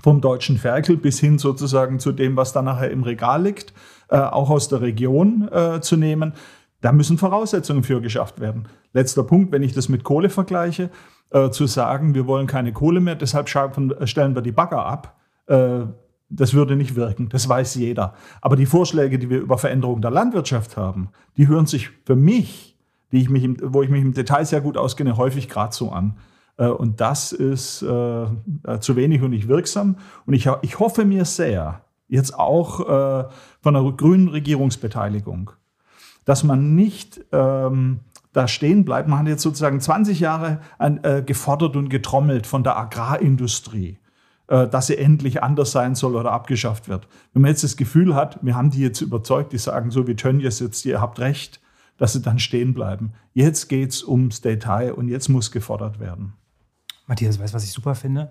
D: vom deutschen Ferkel bis hin sozusagen zu dem, was dann nachher im Regal liegt, äh, auch aus der Region äh, zu nehmen. Da müssen Voraussetzungen für geschafft werden. Letzter Punkt, wenn ich das mit Kohle vergleiche äh, zu sagen, wir wollen keine Kohle mehr, deshalb stellen wir die Bagger ab. Äh, das würde nicht wirken, das weiß jeder. Aber die Vorschläge, die wir über Veränderung der Landwirtschaft haben, die hören sich für mich, die ich mich im, wo ich mich im Detail sehr gut auskenne, häufig gerade so an. Äh, und das ist äh, zu wenig und nicht wirksam. Und ich, ich hoffe mir sehr, jetzt auch äh, von der grünen Regierungsbeteiligung, dass man nicht ähm, da stehen bleibt. Man hat jetzt sozusagen 20 Jahre an, äh, gefordert und getrommelt von der Agrarindustrie, äh, dass sie endlich anders sein soll oder abgeschafft wird. Wenn man jetzt das Gefühl hat, wir haben die jetzt überzeugt, die sagen so wie Tönnies jetzt, ihr habt recht, dass sie dann stehen bleiben. Jetzt geht es ums Detail und jetzt muss gefordert werden.
A: Matthias, weißt du, was ich super finde?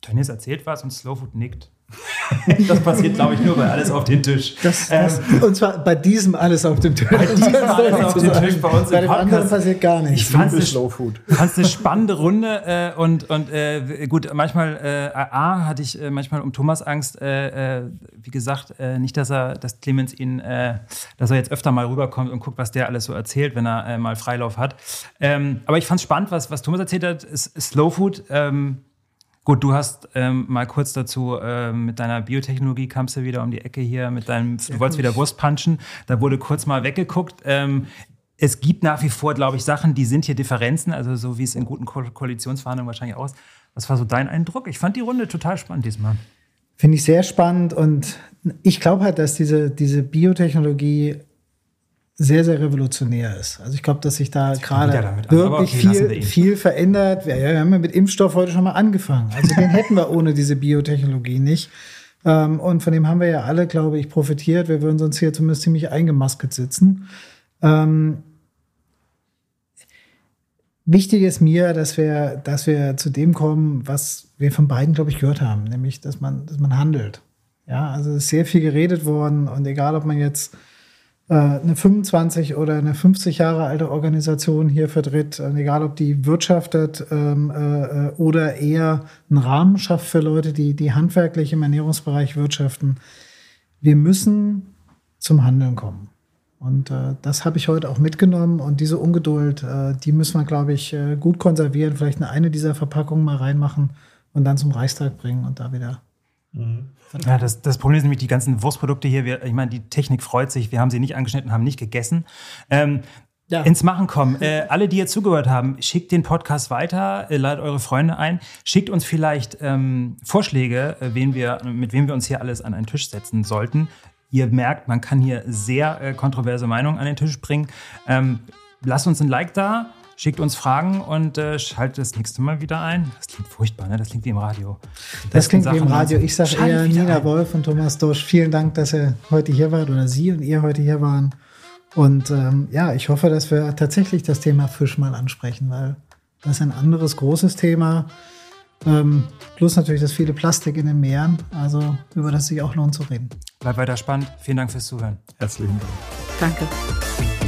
A: Tönnies erzählt was und Slowfood nickt. das passiert, glaube ich, nur bei alles auf den Tisch.
B: Das, das, ähm, und zwar bei diesem alles auf dem Tisch.
A: Bei diesem alles auf dem Tisch bei uns
B: Bei dem anderen passiert gar nichts.
A: Ich fand es eine spannende Runde äh, und, und äh, gut, manchmal, äh, A, hatte ich äh, manchmal um Thomas Angst, äh, äh, wie gesagt, nicht, dass er, dass Clemens ihn, dass er jetzt öfter mal rüberkommt und guckt, was der alles so erzählt, wenn er mal Freilauf hat. Ähm, aber ich fand es spannend, was, was Thomas erzählt hat, ist, ist Slow Food. Ähm, Gut, du hast ähm, mal kurz dazu ähm, mit deiner Biotechnologie kamst du wieder um die Ecke hier mit deinem, du wolltest wieder Wurst punchen. Da wurde kurz mal weggeguckt. Ähm, es gibt nach wie vor, glaube ich, Sachen, die sind hier Differenzen, also so wie es in guten Ko Koalitionsverhandlungen wahrscheinlich aus. Was war so dein Eindruck? Ich fand die Runde total spannend diesmal.
B: Finde ich sehr spannend und ich glaube halt, dass diese, diese Biotechnologie sehr, sehr revolutionär ist. Also ich glaube, dass sich da gerade wirklich
A: okay,
B: viel, viel verändert. Wir, wir haben ja mit Impfstoff heute schon mal angefangen. Also den hätten wir ohne diese Biotechnologie nicht. Ähm, und von dem haben wir ja alle, glaube ich, profitiert. Wir würden sonst hier zumindest ziemlich eingemasket sitzen. Ähm, wichtig ist mir, dass wir, dass wir zu dem kommen, was wir von beiden, glaube ich, gehört haben, nämlich, dass man, dass man handelt. Ja, also es ist sehr viel geredet worden und egal, ob man jetzt eine 25 oder eine 50 Jahre alte Organisation hier vertritt, und egal ob die wirtschaftet ähm, äh, oder eher einen Rahmen schafft für Leute, die, die handwerklich im Ernährungsbereich wirtschaften. Wir müssen zum Handeln kommen. Und äh, das habe ich heute auch mitgenommen. Und diese Ungeduld, äh, die müssen wir, glaube ich, äh, gut konservieren. Vielleicht eine dieser Verpackungen mal reinmachen und dann zum Reichstag bringen und da wieder.
A: Ja, das, das Problem ist nämlich die ganzen Wurstprodukte hier. Wir, ich meine, die Technik freut sich. Wir haben sie nicht angeschnitten, haben nicht gegessen. Ähm,
B: Ja.
A: Ins Machen kommen. Äh, alle, die jetzt zugehört haben, schickt den Podcast weiter, äh, ladet eure Freunde ein, schickt uns vielleicht ähm, Vorschläge, äh, wen wir, mit wem wir uns hier alles an einen Tisch setzen sollten. Ihr merkt, man kann hier sehr äh, kontroverse Meinungen an den Tisch bringen. Ähm, lasst uns ein Like da, schickt uns Fragen und äh, schaltet das nächste Mal wieder ein. Das klingt furchtbar, ne? Das klingt wie im Radio. Die
B: Das klingt wie im
A: Sachen
B: Radio. Ich sage eher Nina
A: ein.
B: Wolf und Thomas Dosch. Vielen Dank, dass ihr heute hier wart oder Sie und ihr heute hier waren. Und ähm, ja, ich hoffe, dass wir tatsächlich das Thema Fisch mal ansprechen, weil das ist ein anderes großes Thema. Ähm, plus natürlich das viele Plastik in den Meeren, also über das sich auch lohnt zu reden.
A: Bleibt weiter spannend. Vielen Dank fürs Zuhören.
D: Herzlichen Dank.
C: Danke.